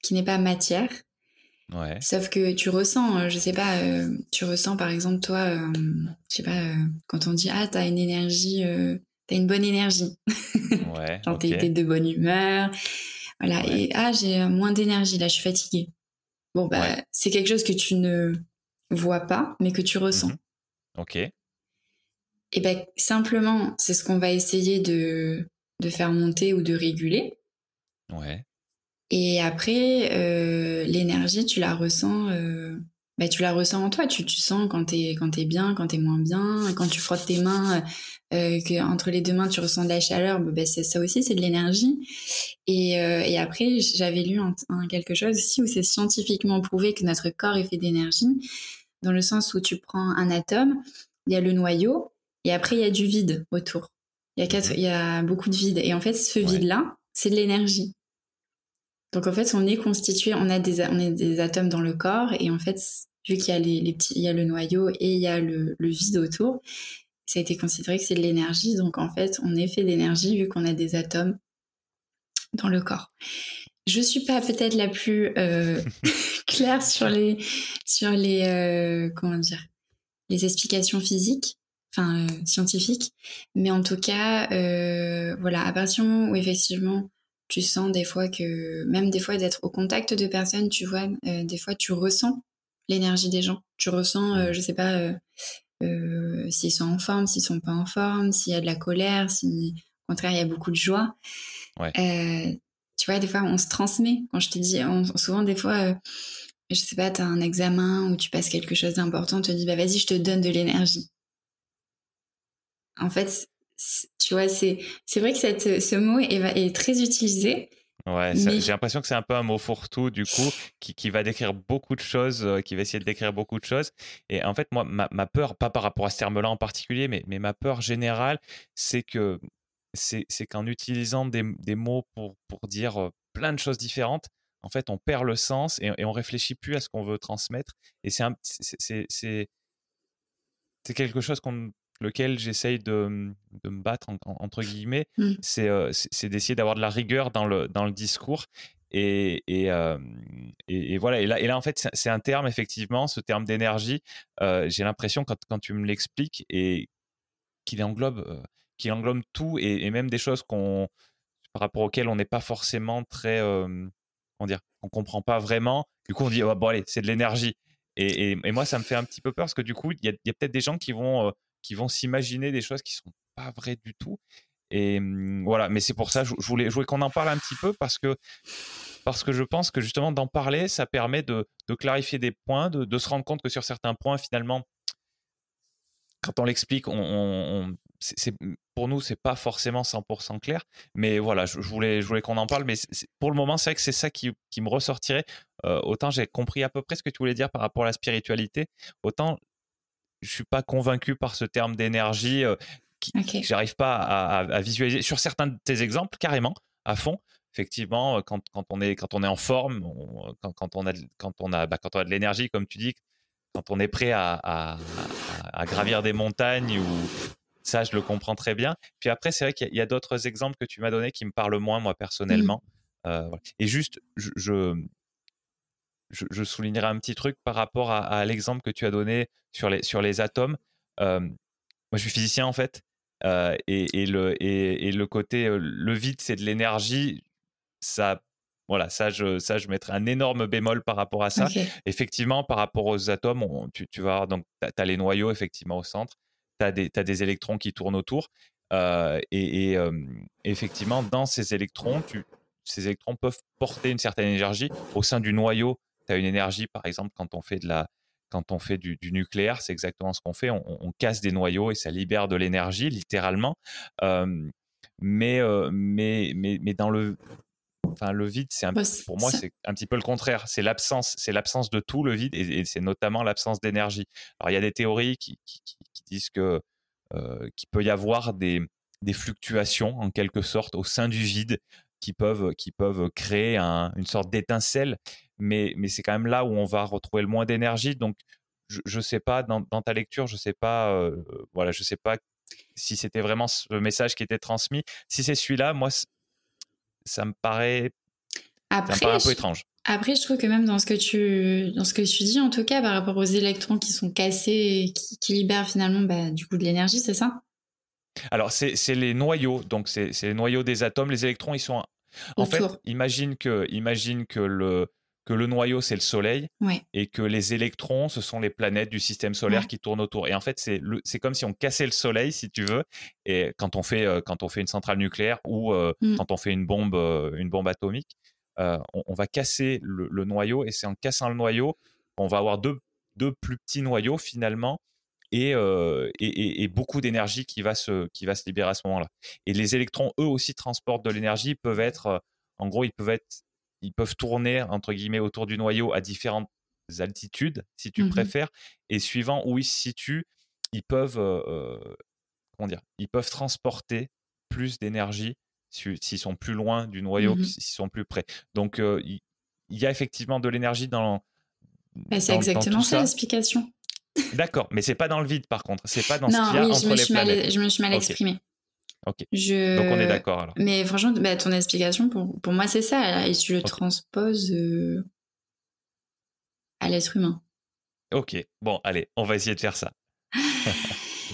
qui n'est pas matière. Sauf que tu ressens, je sais pas, tu ressens par exemple toi, je sais pas, quand on dit ah t'as une énergie, t'as une bonne énergie, ouais, genre t'es de bonne humeur, voilà. Et ah j'ai moins d'énergie là, je suis fatiguée. Bon bah c'est quelque chose que tu ne vois pas, mais que tu ressens. Mmh ok. Et ben simplement, c'est ce qu'on va essayer de de faire monter ou de réguler. Ouais. Et après, euh, l'énergie, tu la ressens, euh, bah, tu la ressens en toi. Tu, tu sens quand t'es quand es bien, quand t'es moins bien, quand tu frottes tes mains, euh, que entre les deux mains tu ressens de la chaleur. Bah, ça aussi, c'est de l'énergie. Et, euh, et après, j'avais lu un, quelque chose aussi où c'est scientifiquement prouvé que notre corps est fait d'énergie, dans le sens où tu prends un atome, il y a le noyau, et après il y a du vide autour. Il y a quatre, il y a beaucoup de vide. Et en fait, ce vide-là, c'est de l'énergie. Donc en fait, on est constitué, on a des, on est des atomes dans le corps et en fait, vu qu'il y a les, petits, il y a le noyau et il y a le, vide autour, ça a été considéré que c'est de l'énergie. Donc en fait, on est fait d'énergie vu qu'on a des atomes dans le corps. Je suis pas peut-être la plus euh, claire sur les sur les euh, comment dire les explications physiques, enfin euh, scientifiques, mais en tout cas, voilà, à partir du moment où effectivement tu sens des fois que, même des fois d'être au contact de personnes, tu vois, des fois tu ressens l'énergie des gens. Tu ressens, euh, je sais pas, s'ils sont en forme, s'ils sont pas en forme, s'il y a de la colère, si au contraire il y a beaucoup de joie. Tu vois, des fois on se transmet. Quand je te dis, souvent des fois, je sais pas, tu as un examen ou tu passes quelque chose d'important, on te dit, bah vas-y, je te donne de l'énergie. En fait, tu vois, c'est c'est vrai que cette, ce mot est, est très utilisé. Ouais, j'ai l'impression que c'est un peu un mot fourre-tout du coup, qui, qui, va décrire beaucoup de choses, euh, qui va essayer de décrire beaucoup de choses. Et en fait, moi, ma, ma peur, pas par rapport à ce terme-là en particulier, mais, mais ma peur générale, c'est que c'est qu'en utilisant des, des, mots pour, pour dire plein de choses différentes, en fait, on perd le sens et, on réfléchit plus à ce qu'on veut transmettre. Et c'est quelque chose qu'on lequel j'essaye de, de, me battre, entre guillemets, mmh. euh, c'est d'essayer d'avoir de la rigueur dans le, dans le discours. Et, et, euh, et, voilà. Et là, et là, en fait, c'est un terme, effectivement, ce terme d'énergie. Euh, j'ai l'impression, quand, quand tu me l'expliques, et qu'il englobe, qu'il englobe tout et, même des choses qu'on, par rapport auxquelles on n'est pas forcément très, comment dire, on comprend pas vraiment. Du coup, on dit, oh, bon, allez, c'est de l'énergie. Et, moi, ça me fait un petit peu peur parce que du coup, il y a, peut-être des gens qui vont qui vont s'imaginer des choses qui sont pas vraies du tout. Et mmh, voilà, mais c'est pour ça je, je voulais, qu'on en parle un petit peu parce que parce que je pense que justement d'en parler, ça permet de, clarifier des points, de, de, se rendre compte que sur certains points, finalement, quand on l'explique, on c'est, pour nous, c'est pas forcément 100% clair. Mais voilà, je, voulais, je voulais qu'on en parle. Mais pour le moment, c'est vrai que c'est ça qui, qui me ressortirait. Euh, autant j'ai compris à peu près ce que tu voulais dire par rapport à la spiritualité, autant je suis pas convaincu par ce terme d'énergie. Euh, qui J'arrive pas à, visualiser sur certains de tes exemples carrément à fond. Effectivement, euh, quand, quand on est quand on est en forme, quand, quand, on a quand on a bah, quand on a de l'énergie, comme tu dis, quand on est prêt à, à, gravir des montagnes ou ça, je le comprends très bien. Puis après, c'est vrai qu'il y a, d'autres exemples que tu m'as donnés qui me parlent moins moi personnellement. Mmh. Euh, et juste, je, je, soulignerai un petit truc par rapport à, l'exemple que tu as donné sur les, sur les atomes. Euh, moi, je suis physicien en fait, euh, et, le, et, le côté le vide, c'est de l'énergie. Ça, voilà, ça je, ça, je mettrai un énorme bémol par rapport à ça. Effectivement, par rapport aux atomes, tu, tu vas donc, tu as, les noyaux effectivement au centre, tu as, des électrons qui tournent autour. et, effectivement, dans ces électrons, ces électrons peuvent porter une certaine énergie au sein du noyau tu as une énergie, par exemple, quand on fait de la, quand on fait du, nucléaire, c'est exactement ce qu'on fait. On, casse des noyaux et ça libère de l'énergie, littéralement. mais, mais, mais, mais dans le, enfin, le vide, c'est bah, pour moi, c'est un petit peu le contraire. C'est l'absence, c'est l'absence de tout le vide et, c'est notamment l'absence d'énergie. Alors, il y a des théories qui, qui, disent que qu'il peut y avoir des, des fluctuations en quelque sorte au sein du vide qui peuvent qui peuvent créer une sorte d'étincelle mais, mais c'est quand même là où on va retrouver le moins d'énergie. Donc, je ne sais pas, dans, ta lecture, je sais pas, euh, voilà, je sais pas si c'était vraiment ce message qui était transmis. Si c'est celui-là, moi, ça me paraît, Après, un peu étrange. Après, je trouve que même dans ce que tu, dans ce que tu dis, en tout cas, par rapport aux électrons qui sont cassés et qui, libèrent finalement bah, du coup de l'énergie, c'est ça? Alors, c'est les noyaux, donc c'est les noyaux des atomes. Les électrons, ils sont. En fait, imagine que, imagine que le, que le noyau, c'est le Soleil, et que les électrons, ce sont les planètes du système solaire qui tournent autour. Et en fait, c'est comme si on cassait le Soleil, si tu veux, et quand on fait, euh, quand on fait une centrale nucléaire ou euh, mm. quand on fait une bombe, euh, une bombe atomique, on, va casser le, noyau, et c'est en cassant le noyau qu'on va avoir deux, deux plus petits noyaux finalement. Et, et, beaucoup d'énergie qui va se qui va se libérer à ce moment-là. Et les électrons, eux aussi, transportent de l'énergie. Peuvent être, en gros, ils peuvent être ils peuvent tourner entre guillemets autour du noyau à différentes altitudes, si tu mmh préfères, et suivant où ils se situent, ils peuvent euh, euh, comment dire, ils peuvent transporter plus d'énergie s'ils sont plus loin du noyau mmh s'ils sont plus près. Donc euh, il, y a effectivement de l'énergie dans. Bah, c'est exactement ça, l'explication. D'accord, mais c'est pas dans le vide par contre, c'est pas dans ce qu'il y a entre les planètes. je me suis mal exprimée. Ok. Donc on est d'accord alors. Mais franchement, bah, ton explication, pour, pour moi, c'est ça. Et tu le transposes euh, à l'être humain. Ok. Bon, allez, on va essayer de faire ça.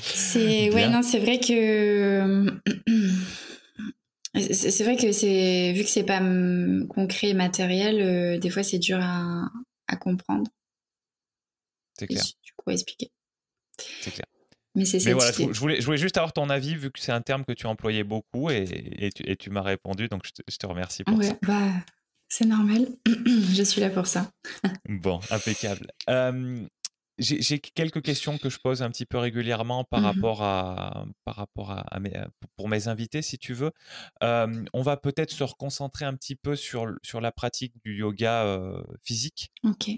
c'est ouais, non, c'est vrai que c'est vrai que c'est vu que c'est pas concret, matériel, euh, des fois c'est dur à, à comprendre. C'est clair. du coup, expliquer. C'est clair. Mais c'est voilà, je, voulais, je voulais juste avoir ton avis vu que c'est un terme que tu employais beaucoup et, et tu, tu m'as répondu, donc je te, remercie pour ça. Bah, c'est normal, je suis là pour ça. bon, impeccable. j'ai quelques questions que je pose un petit peu régulièrement par mmh rapport à, par rapport à, mes, pour mes invités, si tu veux. on va peut-être se reconcentrer un petit peu sur, sur la pratique du yoga physique. Ok.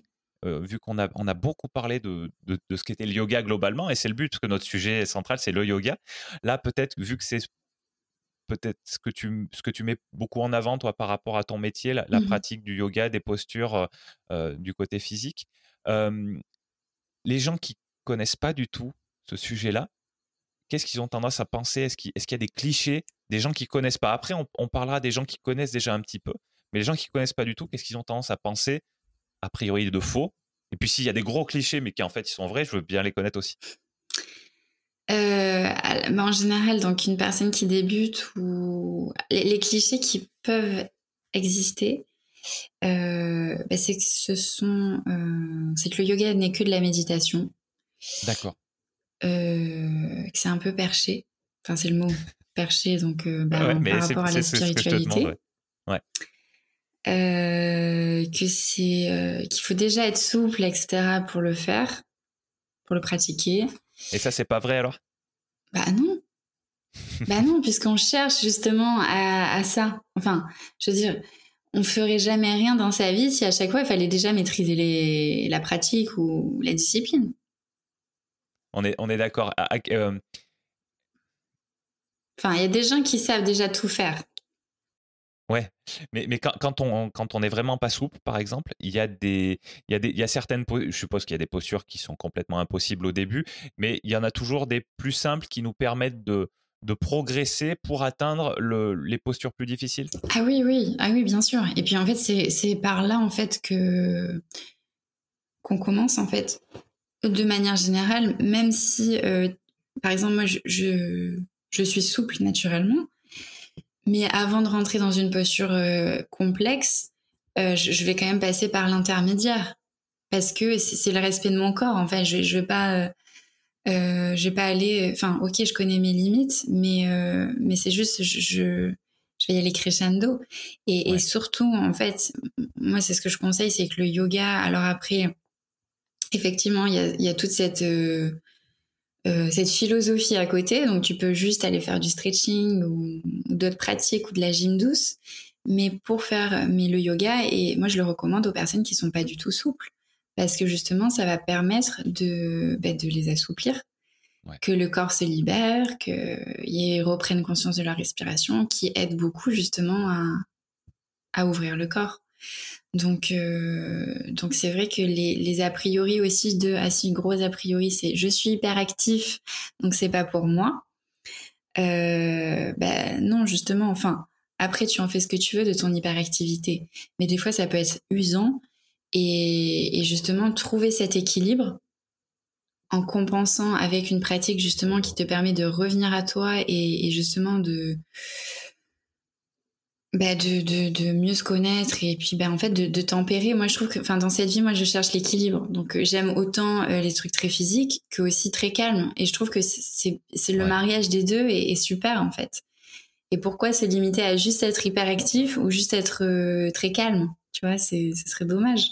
Euh, vu qu'on a, on a beaucoup parlé de, de, ce qu'était le yoga globalement, et c'est le but, parce que notre sujet central, c'est le yoga. Là, peut-être, vu que c'est peut-être ce que tu ce que tu mets beaucoup en avant toi par rapport à ton métier la, mmh pratique du yoga des postures euh, du côté physique les gens qui connaissent pas du tout ce sujet là qu'est-ce qu'ils ont tendance à penser? Est-ce qu'il est y a des clichés des gens qui connaissent pas? Après on, on, parlera des gens qui connaissent déjà un petit peu mais les gens qui connaissent pas du tout qu'est-ce qu'ils ont tendance à penser a priori de faux Et puis s'il y a des gros clichés, mais qui en fait ils sont vrais, je veux bien les connaître aussi. Euh, en général, donc une personne qui débute ou les, clichés qui peuvent exister, euh, bah, c'est que ce sont, euh, c'est que le yoga n'est que de la méditation. D'accord. que c'est un peu perché. Enfin, c'est le mot perché, donc bah, par rapport à la spiritualité. ouais. Euh, que c'est euh, qu'il faut déjà être souple, etc. pour le faire, pour le pratiquer. Et ça, c'est pas vrai alors? Bah non. bah non, puisqu'on cherche justement à, ça. Enfin, je veux dire, on ferait jamais rien dans sa vie si à chaque fois il fallait déjà maîtriser les, la pratique ou la discipline. On est, on est d'accord. Ah, ah, euh, enfin, il y a des gens qui savent déjà tout faire. Ouais, mais, mais quand, quand, on quand on est vraiment pas souple, par exemple, il y a des il y a des il y a certaines je suppose qu'il y a des postures qui sont complètement impossibles au début, mais il y en a toujours des plus simples qui nous permettent de de progresser pour atteindre le, les postures plus difficiles. Ah oui oui ah oui bien sûr. Et puis en fait c'est par là en fait que qu'on commence en fait de manière générale, même si euh, par exemple moi je je suis souple naturellement mais avant de rentrer dans une posture euh, complexe, euh, je, vais quand même passer par l'intermédiaire parce que c'est le respect de mon corps. En fait, je, je vais pas, euh, je vais pas aller. Enfin, ok, je connais mes limites, mais mais c'est juste, je, je, vais y aller crescendo. Et, et surtout, en fait, moi, c'est ce que je conseille, c'est que le yoga. Alors après, effectivement, il y a, y a toute cette euh, cette philosophie à côté. Donc, tu peux juste aller faire du stretching ou, d'autres pratiques ou de la gym douce. Mais pour faire mais le yoga, et moi, je le recommande aux personnes qui sont pas du tout souples. Parce que justement, ça va permettre de, bah, de les assouplir. Que le corps se libère, qu'ils reprennent conscience de leur respiration, qui aide beaucoup justement à, à ouvrir le corps. Donc, donc c'est vrai que les, a priori aussi de ah si gros a priori c'est je suis hyper actif donc c'est pas pour moi. ben non justement enfin après tu en fais ce que tu veux de ton hyperactivité mais des fois ça peut être usant et, et justement trouver cet équilibre en compensant avec une pratique justement qui te permet de revenir à toi et, justement de, bah de, de, de, mieux se connaître et puis bah en fait de, de tempérer. Moi je trouve que enfin dans cette vie moi je cherche l'équilibre. Donc euh, j'aime autant euh, les trucs très physiques que aussi très calmes et je trouve que c'est c'est le mariage des deux et, super en fait. Et pourquoi se limiter à juste être hyperactif ou juste être euh, très calme? Tu vois, c'est ce serait dommage.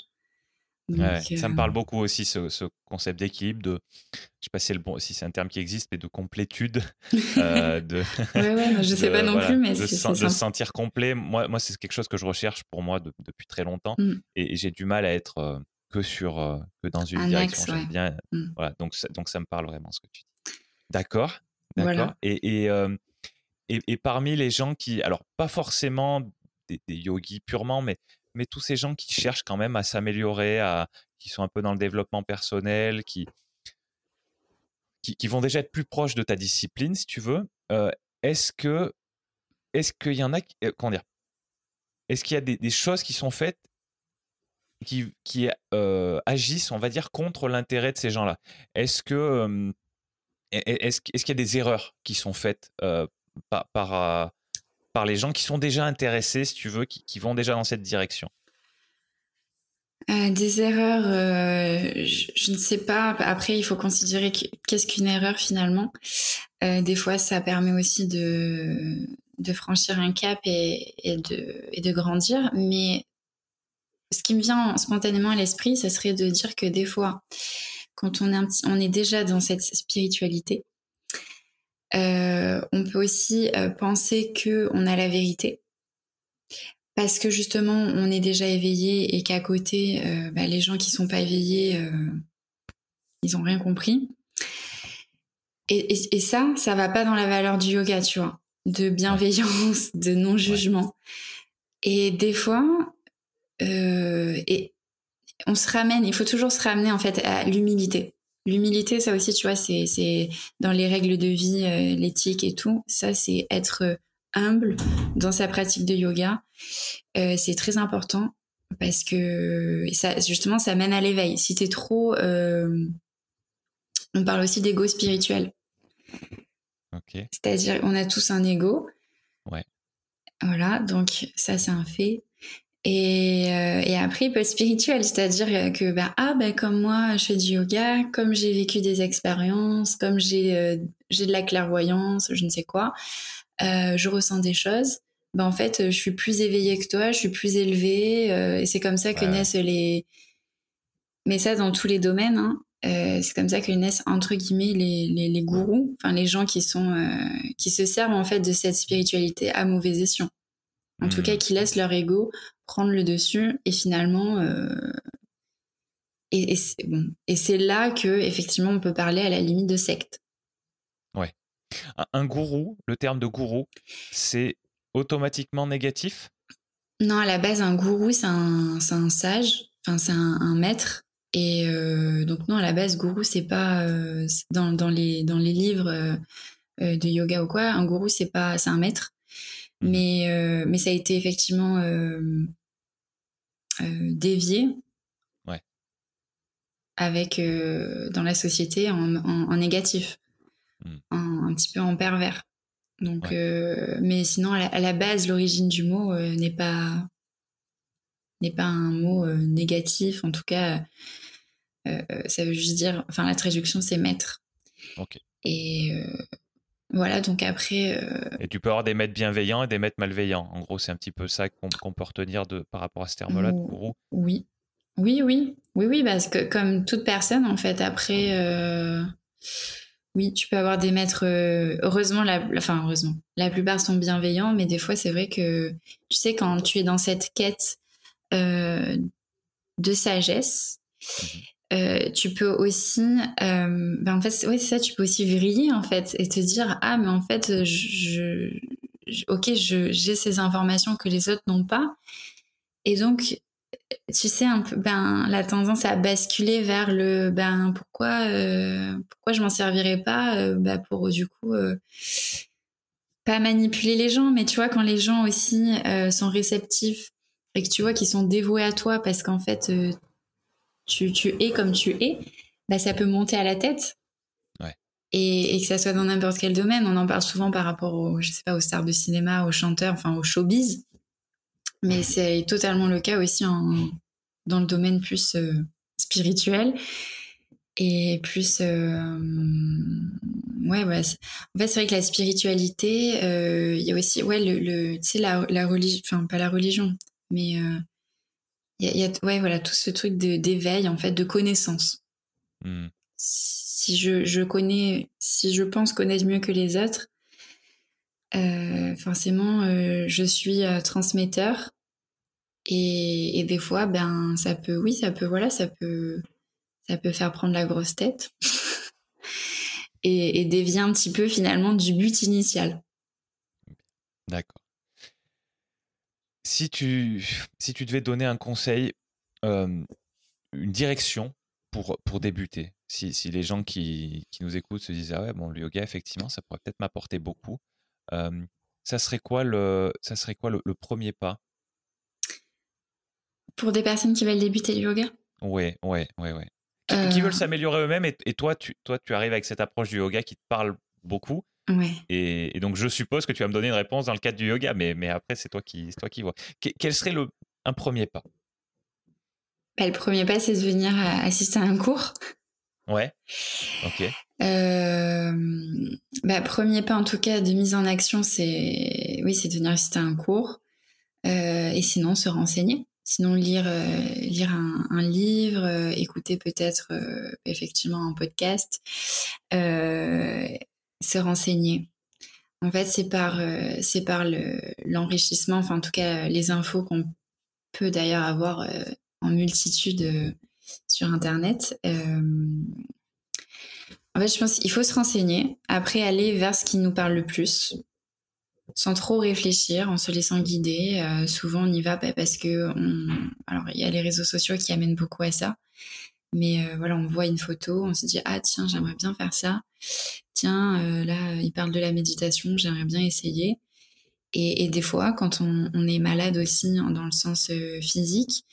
Ça me parle beaucoup aussi, ce, concept d'équilibre, de, je sais pas si c'est le bon, si c'est un terme qui existe, mais de complétude, euh, de, ouais, ouais, je sais pas non plus, mais de, se sentir complet. Moi, moi, c'est quelque chose que je recherche pour moi depuis très longtemps, mmh. et, j'ai du mal à être euh, que sur, euh, que dans une direction. J'aime bien, mmh. voilà, donc, donc ça me parle vraiment ce que tu dis. D'accord, d'accord. Et, et, et, parmi les gens qui, alors pas forcément des, des yogis purement, mais mais tous ces gens qui cherchent quand même à s'améliorer, qui sont un peu dans le développement personnel, qui, qui, vont déjà être plus proches de ta discipline, si tu veux. Euh, est-ce que, est-ce qu'il y en a, euh, comment dire, est-ce qu'il y a des, choses qui sont faites qui, qui euh, agissent, on va dire, contre l'intérêt de ces gens-là? Est-ce que, est-ce qu'il y a des erreurs qui sont faites par, par par les gens qui sont déjà intéressés, si tu veux, qui, vont déjà dans cette direction euh, des erreurs, euh, je, ne sais pas. Après, il faut considérer qu'est-ce qu'une erreur finalement. Euh, des fois, ça permet aussi de, franchir un cap et, de, grandir. Mais ce qui me vient spontanément à l'esprit, ce serait de dire que des fois, quand on est, on est déjà dans cette spiritualité, on peut aussi euh, penser que on a la vérité. Parce que justement on est déjà éveillé et qu'à côté euh, bah, les gens qui sont pas éveillés ils ont rien compris. Et, ça ça va pas dans la valeur du yoga tu vois de bienveillance de non jugement et des fois et on se ramène il faut toujours se ramener en fait à l'humilité L'humilité, ça aussi, tu vois, c'est dans les règles de vie, euh, l'éthique et tout. Ça, c'est être humble dans sa pratique de yoga. Euh, c'est très important parce que ça, justement, ça mène à l'éveil. Si t'es trop, euh, on parle aussi d'ego spirituel. C'est-à-dire, on a tous un ego. Ouais. Voilà, donc ça, c'est un fait. Et, euh, et, après, il peut être spirituel, c'est-à-dire que, bah, ah, bah, comme moi, je fais du yoga, comme j'ai vécu des expériences, comme j'ai euh, de la clairvoyance, je ne sais quoi, euh, je ressens des choses. Bah, en fait, je suis plus éveillée que toi, je suis plus élevée, euh, et c'est comme ça que naissent les. Mais ça, dans tous les domaines, hein, c'est comme ça que naissent entre guillemets les, les, les gourous, enfin les gens qui sont qui se servent en fait de cette spiritualité à mauvais escient. En tout cas, hmm. qui laissent leur ego prendre le dessus et finalement euh, et, et c'est bon. et c'est là que effectivement on peut parler à la limite de secte. Ouais. Un, gourou, le terme de gourou, c'est automatiquement négatif? Non, à la base, un gourou, c'est un, un, sage, enfin, c'est un, maître. Et euh, donc, non, à la base, gourou, c'est pas euh, dans, dans, les, dans les livres de yoga ou quoi, un gourou, c'est pas, c'est un maître. Mmh. Mais, euh, mais ça a été effectivement euh, euh, dévié. Ouais. Avec, dans la société, en, en, négatif. Mmh. un petit peu en pervers. Donc, mais sinon, à la, base, l'origine du mot n'est pas n'est pas un mot négatif. En tout cas, ça veut juste dire, enfin, la traduction, c'est maître. Et voilà, donc après. Euh, et tu peux avoir des maîtres bienveillants et des maîtres malveillants. En gros, c'est un petit peu ça qu'on peut retenir de, par rapport à ce terme-là de gourou. Oui. Oui, oui. Oui, oui, parce que comme toute personne, en fait, après. Euh, oui, tu peux avoir des maîtres. Euh, heureusement, la, enfin, heureusement. La plupart sont bienveillants, mais des fois, c'est vrai que. Tu sais, quand tu es dans cette quête de sagesse, mmh euh, tu peux aussi, euh, ben en fait, ouais, c'est ça, tu peux aussi vriller en fait et te dire ah mais en fait, je, je ok, j'ai ces informations que les autres n'ont pas Et donc, tu sais, ben, la tendance à basculer vers le, ben, pourquoi, euh, pourquoi je m'en servirais pas, ben, pour du coup, pas manipuler les gens, mais tu vois, quand les gens aussi sont réceptifs et que tu vois qu'ils sont dévoués à toi parce qu'en fait, tu, tu es comme tu es, ben, ça peut monter à la tête. Et, et, que ça soit dans n'importe quel domaine, on en parle souvent par rapport aux, je sais pas, aux stars de cinéma, aux chanteurs, enfin, aux showbiz. Mais c'est totalement le cas aussi en, dans le domaine plus euh, spirituel et plus euh, ouais, ouais en fait c'est vrai que la spiritualité euh, il y a aussi ouais le, le tu sais la, la religion enfin pas la religion mais il y, a, y, a, ouais voilà tout ce truc d'éveil en fait de connaissance mmh. si je, je connais si je pense connaître mieux que les autres euh, forcément, euh, je suis euh, transmetteur et, et, des fois, ben, ça peut, oui, ça peut, voilà, ça peut, ça peut faire prendre la grosse tête et, et dévier un petit peu finalement du but initial. D'accord. Si tu, si tu devais donner un conseil, euh, une direction pour, pour débuter, si, si les gens qui, qui, nous écoutent se disent ah ouais bon le yoga effectivement ça pourrait peut-être m'apporter beaucoup, ça serait quoi le, ça serait quoi le, premier pas? Pour des personnes qui veulent débuter le yoga? Oui, oui, oui, oui. Qui, veulent euh. s'améliorer eux-mêmes et, toi, tu, toi, tu arrives avec cette approche du yoga qui te parle beaucoup. Ouais. Et, donc, je suppose que tu vas me donner une réponse dans le cadre du yoga, mais, mais après, c'est toi qui, toi qui vois. quel serait le, un premier pas? Bah, Le premier pas, c'est de venir assister à un cours. Ouais. Ok. Euh, bah, premier pas en tout cas de mise en action, c'est oui, c'est de venir assister à un cours euh, et sinon se renseigner. Sinon lire euh, lire un, un livre, euh, écouter peut-être euh, effectivement un podcast, se renseigner. En fait, c'est par c'est par l'enrichissement, enfin en tout cas les infos qu'on peut d'ailleurs avoir en multitude sur Internet. Euh, en fait, je pense qu'il faut se renseigner, après aller vers ce qui nous parle le plus, sans trop réfléchir, en se laissant guider. Euh, souvent, on y va parce que, alors, il y a les réseaux sociaux qui amènent beaucoup à ça. Mais euh, voilà, on voit une photo, on se dit ah tiens, j'aimerais bien faire ça. Tiens, là, il parle de la méditation, j'aimerais bien essayer. Et, des fois, quand on, on, est malade aussi, dans le sens physique,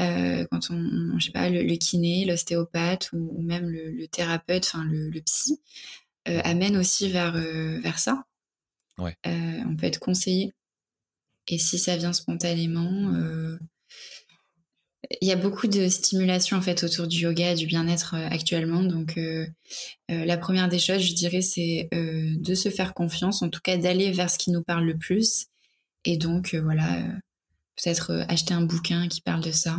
euh, quand on, je sais pas, le, kiné, l'ostéopathe ou, même le, thérapeute, enfin le, psy, euh, amène aussi vers, euh, vers ça. Ouais. on peut être conseillé. Et si ça vient spontanément, il y a beaucoup de stimulation en fait autour du yoga, du bien-être actuellement. Donc, la première des choses, je dirais, c'est de se faire confiance, en tout cas d'aller vers ce qui nous parle le plus. Et donc, voilà, peut-être euh, acheter un bouquin qui parle de ça.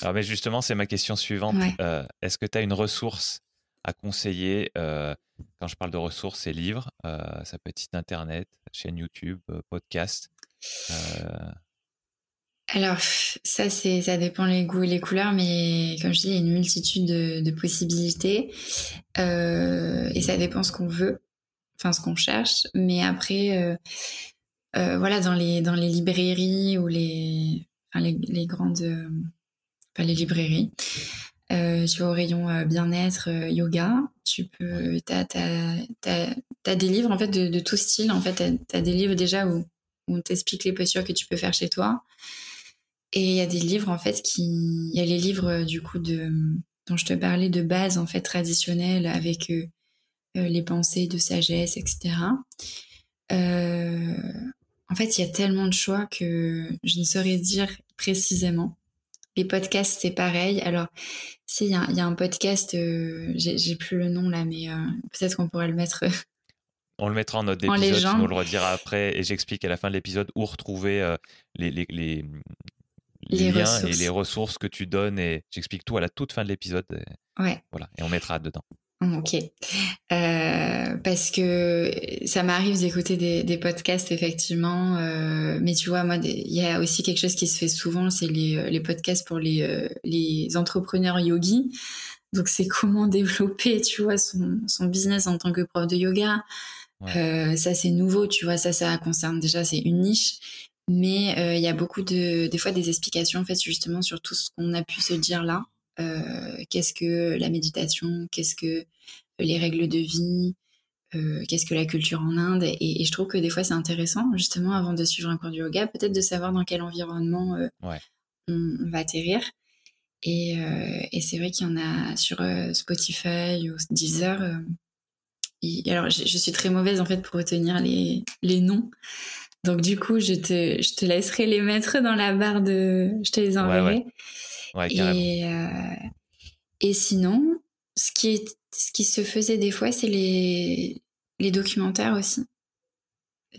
Alors, mais justement, c'est ma question suivante. Euh, est-ce que tu as une ressource à conseiller euh, Quand je parle de ressources, c'est livres, ça peut être site internet, chaîne YouTube, podcast. Alors, ça, c'est, ça dépend les goûts et les couleurs, mais comme je dis, il y a une multitude de, de possibilités et ça dépend ce qu'on veut, enfin ce qu'on cherche. Mais après, euh, voilà, dans les, dans les librairies ou les, enfin, les, les, grandes, euh, pas les librairies, euh, tu vas au rayon euh, bien-être, euh, yoga, tu peux, t'as, t'as, t'as, t'as des livres en fait de, de tout style. En fait, t'as, t'as des livres déjà où, où on t'explique les postures que tu peux faire chez toi. Et il y a des livres en fait qui, il y a les livres du coup de, dont je te parlais de base en fait traditionnels avec les pensées de sagesse, etc. Euh, en fait, il y a tellement de choix que je ne saurais dire précisément. Les podcasts, c'est pareil. Alors, si, il y, a un podcast, euh, j'ai plus le nom là, mais euh, peut-être qu'on pourrait le mettre. On le mettra en note d'épisode, on le redira après, et j'explique à la fin de l'épisode où retrouver euh, les, les, les, liens et les ressources que tu donnes, et j'explique tout à la toute fin de l'épisode. Ouais. Voilà, et on mettra dedans. Ok. Euh, parce que ça m'arrive d'écouter des, des, podcasts, effectivement. Euh, mais tu vois, moi, il y a aussi quelque chose qui se fait souvent, c'est les, euh, les, podcasts pour les, les entrepreneurs yogis. Donc, c'est comment développer, tu vois, son, son business en tant que prof de yoga. Euh, ça, c'est nouveau, tu vois. Ça, ça concerne déjà, c'est une niche. Mais euh, il y a beaucoup de, des fois des explications en fait justement sur tout ce qu'on a pu se dire là. Euh, qu'est-ce que la méditation Qu'est-ce que les règles de vie euh, Qu'est-ce que la culture en Inde et, je trouve que des fois c'est intéressant justement avant de suivre un cours de yoga, peut-être de savoir dans quel environnement on, va atterrir. Et, et c'est vrai qu'il y en a sur Spotify ou Deezer. alors je, je, suis très mauvaise en fait pour retenir les, les noms. Donc du coup, je te, je te laisserai les mettre dans la barre de... Je te les enverrai. Ouais, et, euh, et sinon, ce qui, est, ce qui se faisait des fois, c'est les, les documentaires aussi.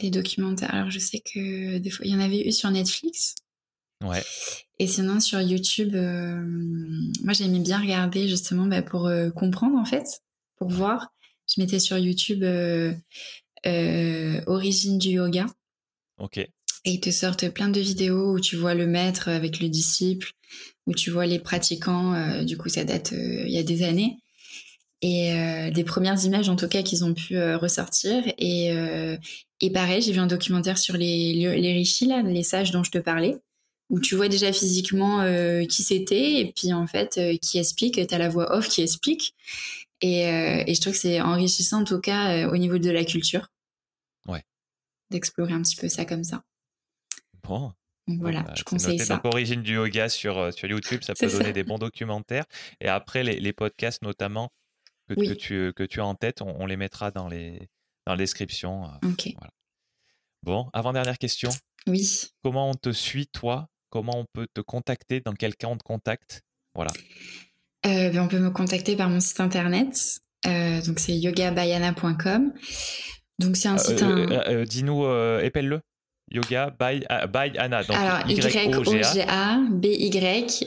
Les documentaires. Alors je sais que des fois, il y en avait eu sur Netflix. Ouais. Et sinon, sur YouTube, euh, moi j'aimais bien regarder justement bah, pour euh, comprendre en fait, pour voir. Je mettais sur YouTube Origine du yoga. Et ils te sortent plein de vidéos où tu vois le maître avec le disciple, où tu vois les pratiquants. Euh, du coup, ça date euh, il y a des années. Et euh, des premières images, en tout cas, qu'ils ont pu ressortir. Et, pareil, j'ai vu un documentaire sur les, les rishis, là, les sages dont je te parlais, où tu vois déjà physiquement qui c'était, et puis en fait, qui explique. Tu as la voix off qui explique. Et je trouve que c'est enrichissant, en tout cas, au niveau de la culture d'explorer un petit peu ça comme ça. Bon. voilà, bah, je conseille ça. Donc, origine du yoga sur, euh, sur YouTube, ça peut donner des bons documentaires. Et après, les, les podcasts notamment que, que, tu, que tu as en tête, on, les mettra dans, les, dans la description. Euh, ok. Bon, avant-dernière question. Oui. Comment on te suit, toi? Comment on peut te contacter? Dans quel cas on te contacte Voilà. Euh, ben, on peut me contacter par mon site internet. donc, c'est yogabayana.com. Donc c'est un site. Euh, euh, euh, dis-nous, épelle-le. Yoga by, by Anna. Alors Y-O-G-A B-Y-A-N-A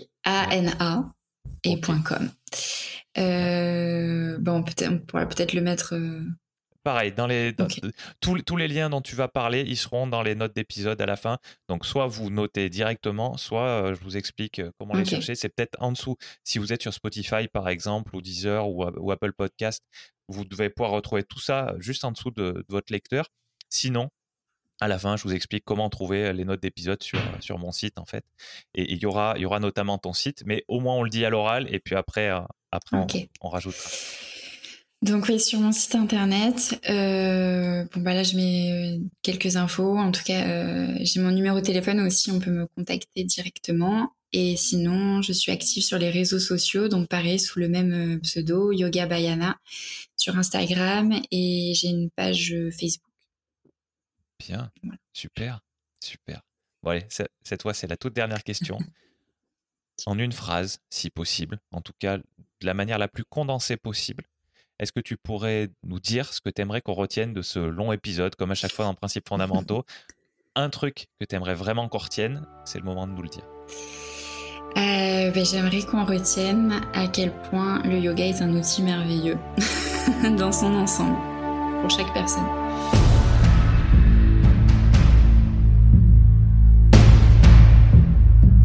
et .com. bon, peut-être, on pourrait peut-être le mettre. Pareil, dans les, tous, tous, les liens dont tu vas parler, ils seront dans les notes d'épisode à la fin. Donc, soit vous notez directement, soit je vous explique comment les chercher. C'est peut-être en dessous. Si vous êtes sur Spotify, par exemple, ou Deezer ou, ou Apple Podcast, vous devez pouvoir retrouver tout ça juste en dessous de, votre lecteur. Sinon, à la fin, je vous explique comment trouver les notes d'épisode sur, sur mon site, en fait. Et il y aura, il y aura notamment ton site, mais au moins on le dit à l'oral, et puis après, euh, après on, on, rajoutera. Donc oui, sur mon site internet, euh, bon bah là je mets quelques infos. En tout cas, euh, j'ai mon numéro de téléphone aussi, on peut me contacter directement. Et sinon, je suis active sur les réseaux sociaux, donc pareil, sous le même euh, pseudo, Yoga Bayana, sur Instagram et j'ai une page euh, Facebook. Bien, super, super. Bon allez, cette fois, c'est la toute dernière question. en une phrase, si possible, en tout cas de la manière la plus condensée possible, est-ce que tu pourrais nous dire ce que tu aimerais qu'on retienne de ce long épisode, comme à chaque fois dans Principes fondamentaux? Un truc que tu aimerais vraiment qu'on retienne, c'est le moment de nous le dire. Euh, ben, j'aimerais qu'on retienne à quel point le yoga est un outil merveilleux dans son ensemble, pour chaque personne.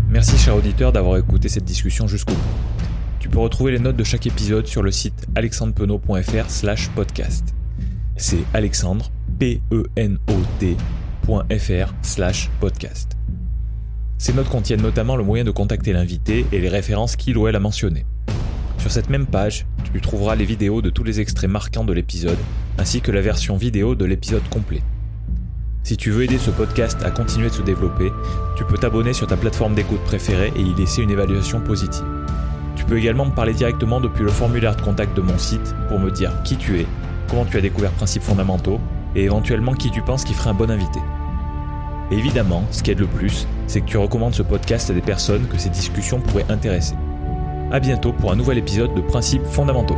Merci cher auditeur d'avoir écouté cette discussion jusqu'au bout. Peux retrouver les notes de chaque épisode sur le site alexandrepenot.fr slash podcast. C'est alexandre, p e n o tfr slash podcast. Ces notes contiennent notamment le moyen de contacter l'invité et les références qu'il ou elle a mentionnées. Sur cette même page, tu trouveras les vidéos de tous les extraits marquants de l'épisode, ainsi que la version vidéo de l'épisode complet. Si tu veux aider ce podcast à continuer de se développer, tu peux t'abonner sur ta plateforme d'écoute préférée et y laisser une évaluation positive. Tu peux également me parler directement depuis le formulaire de contact de mon site pour me dire qui tu es, comment tu as découvert Principes fondamentaux et éventuellement qui tu penses qui ferait un bon invité. Évidemment, ce qui aide le plus, c'est que tu recommandes ce podcast à des personnes que ces discussions pourraient intéresser. A bientôt pour un nouvel épisode de Principes fondamentaux.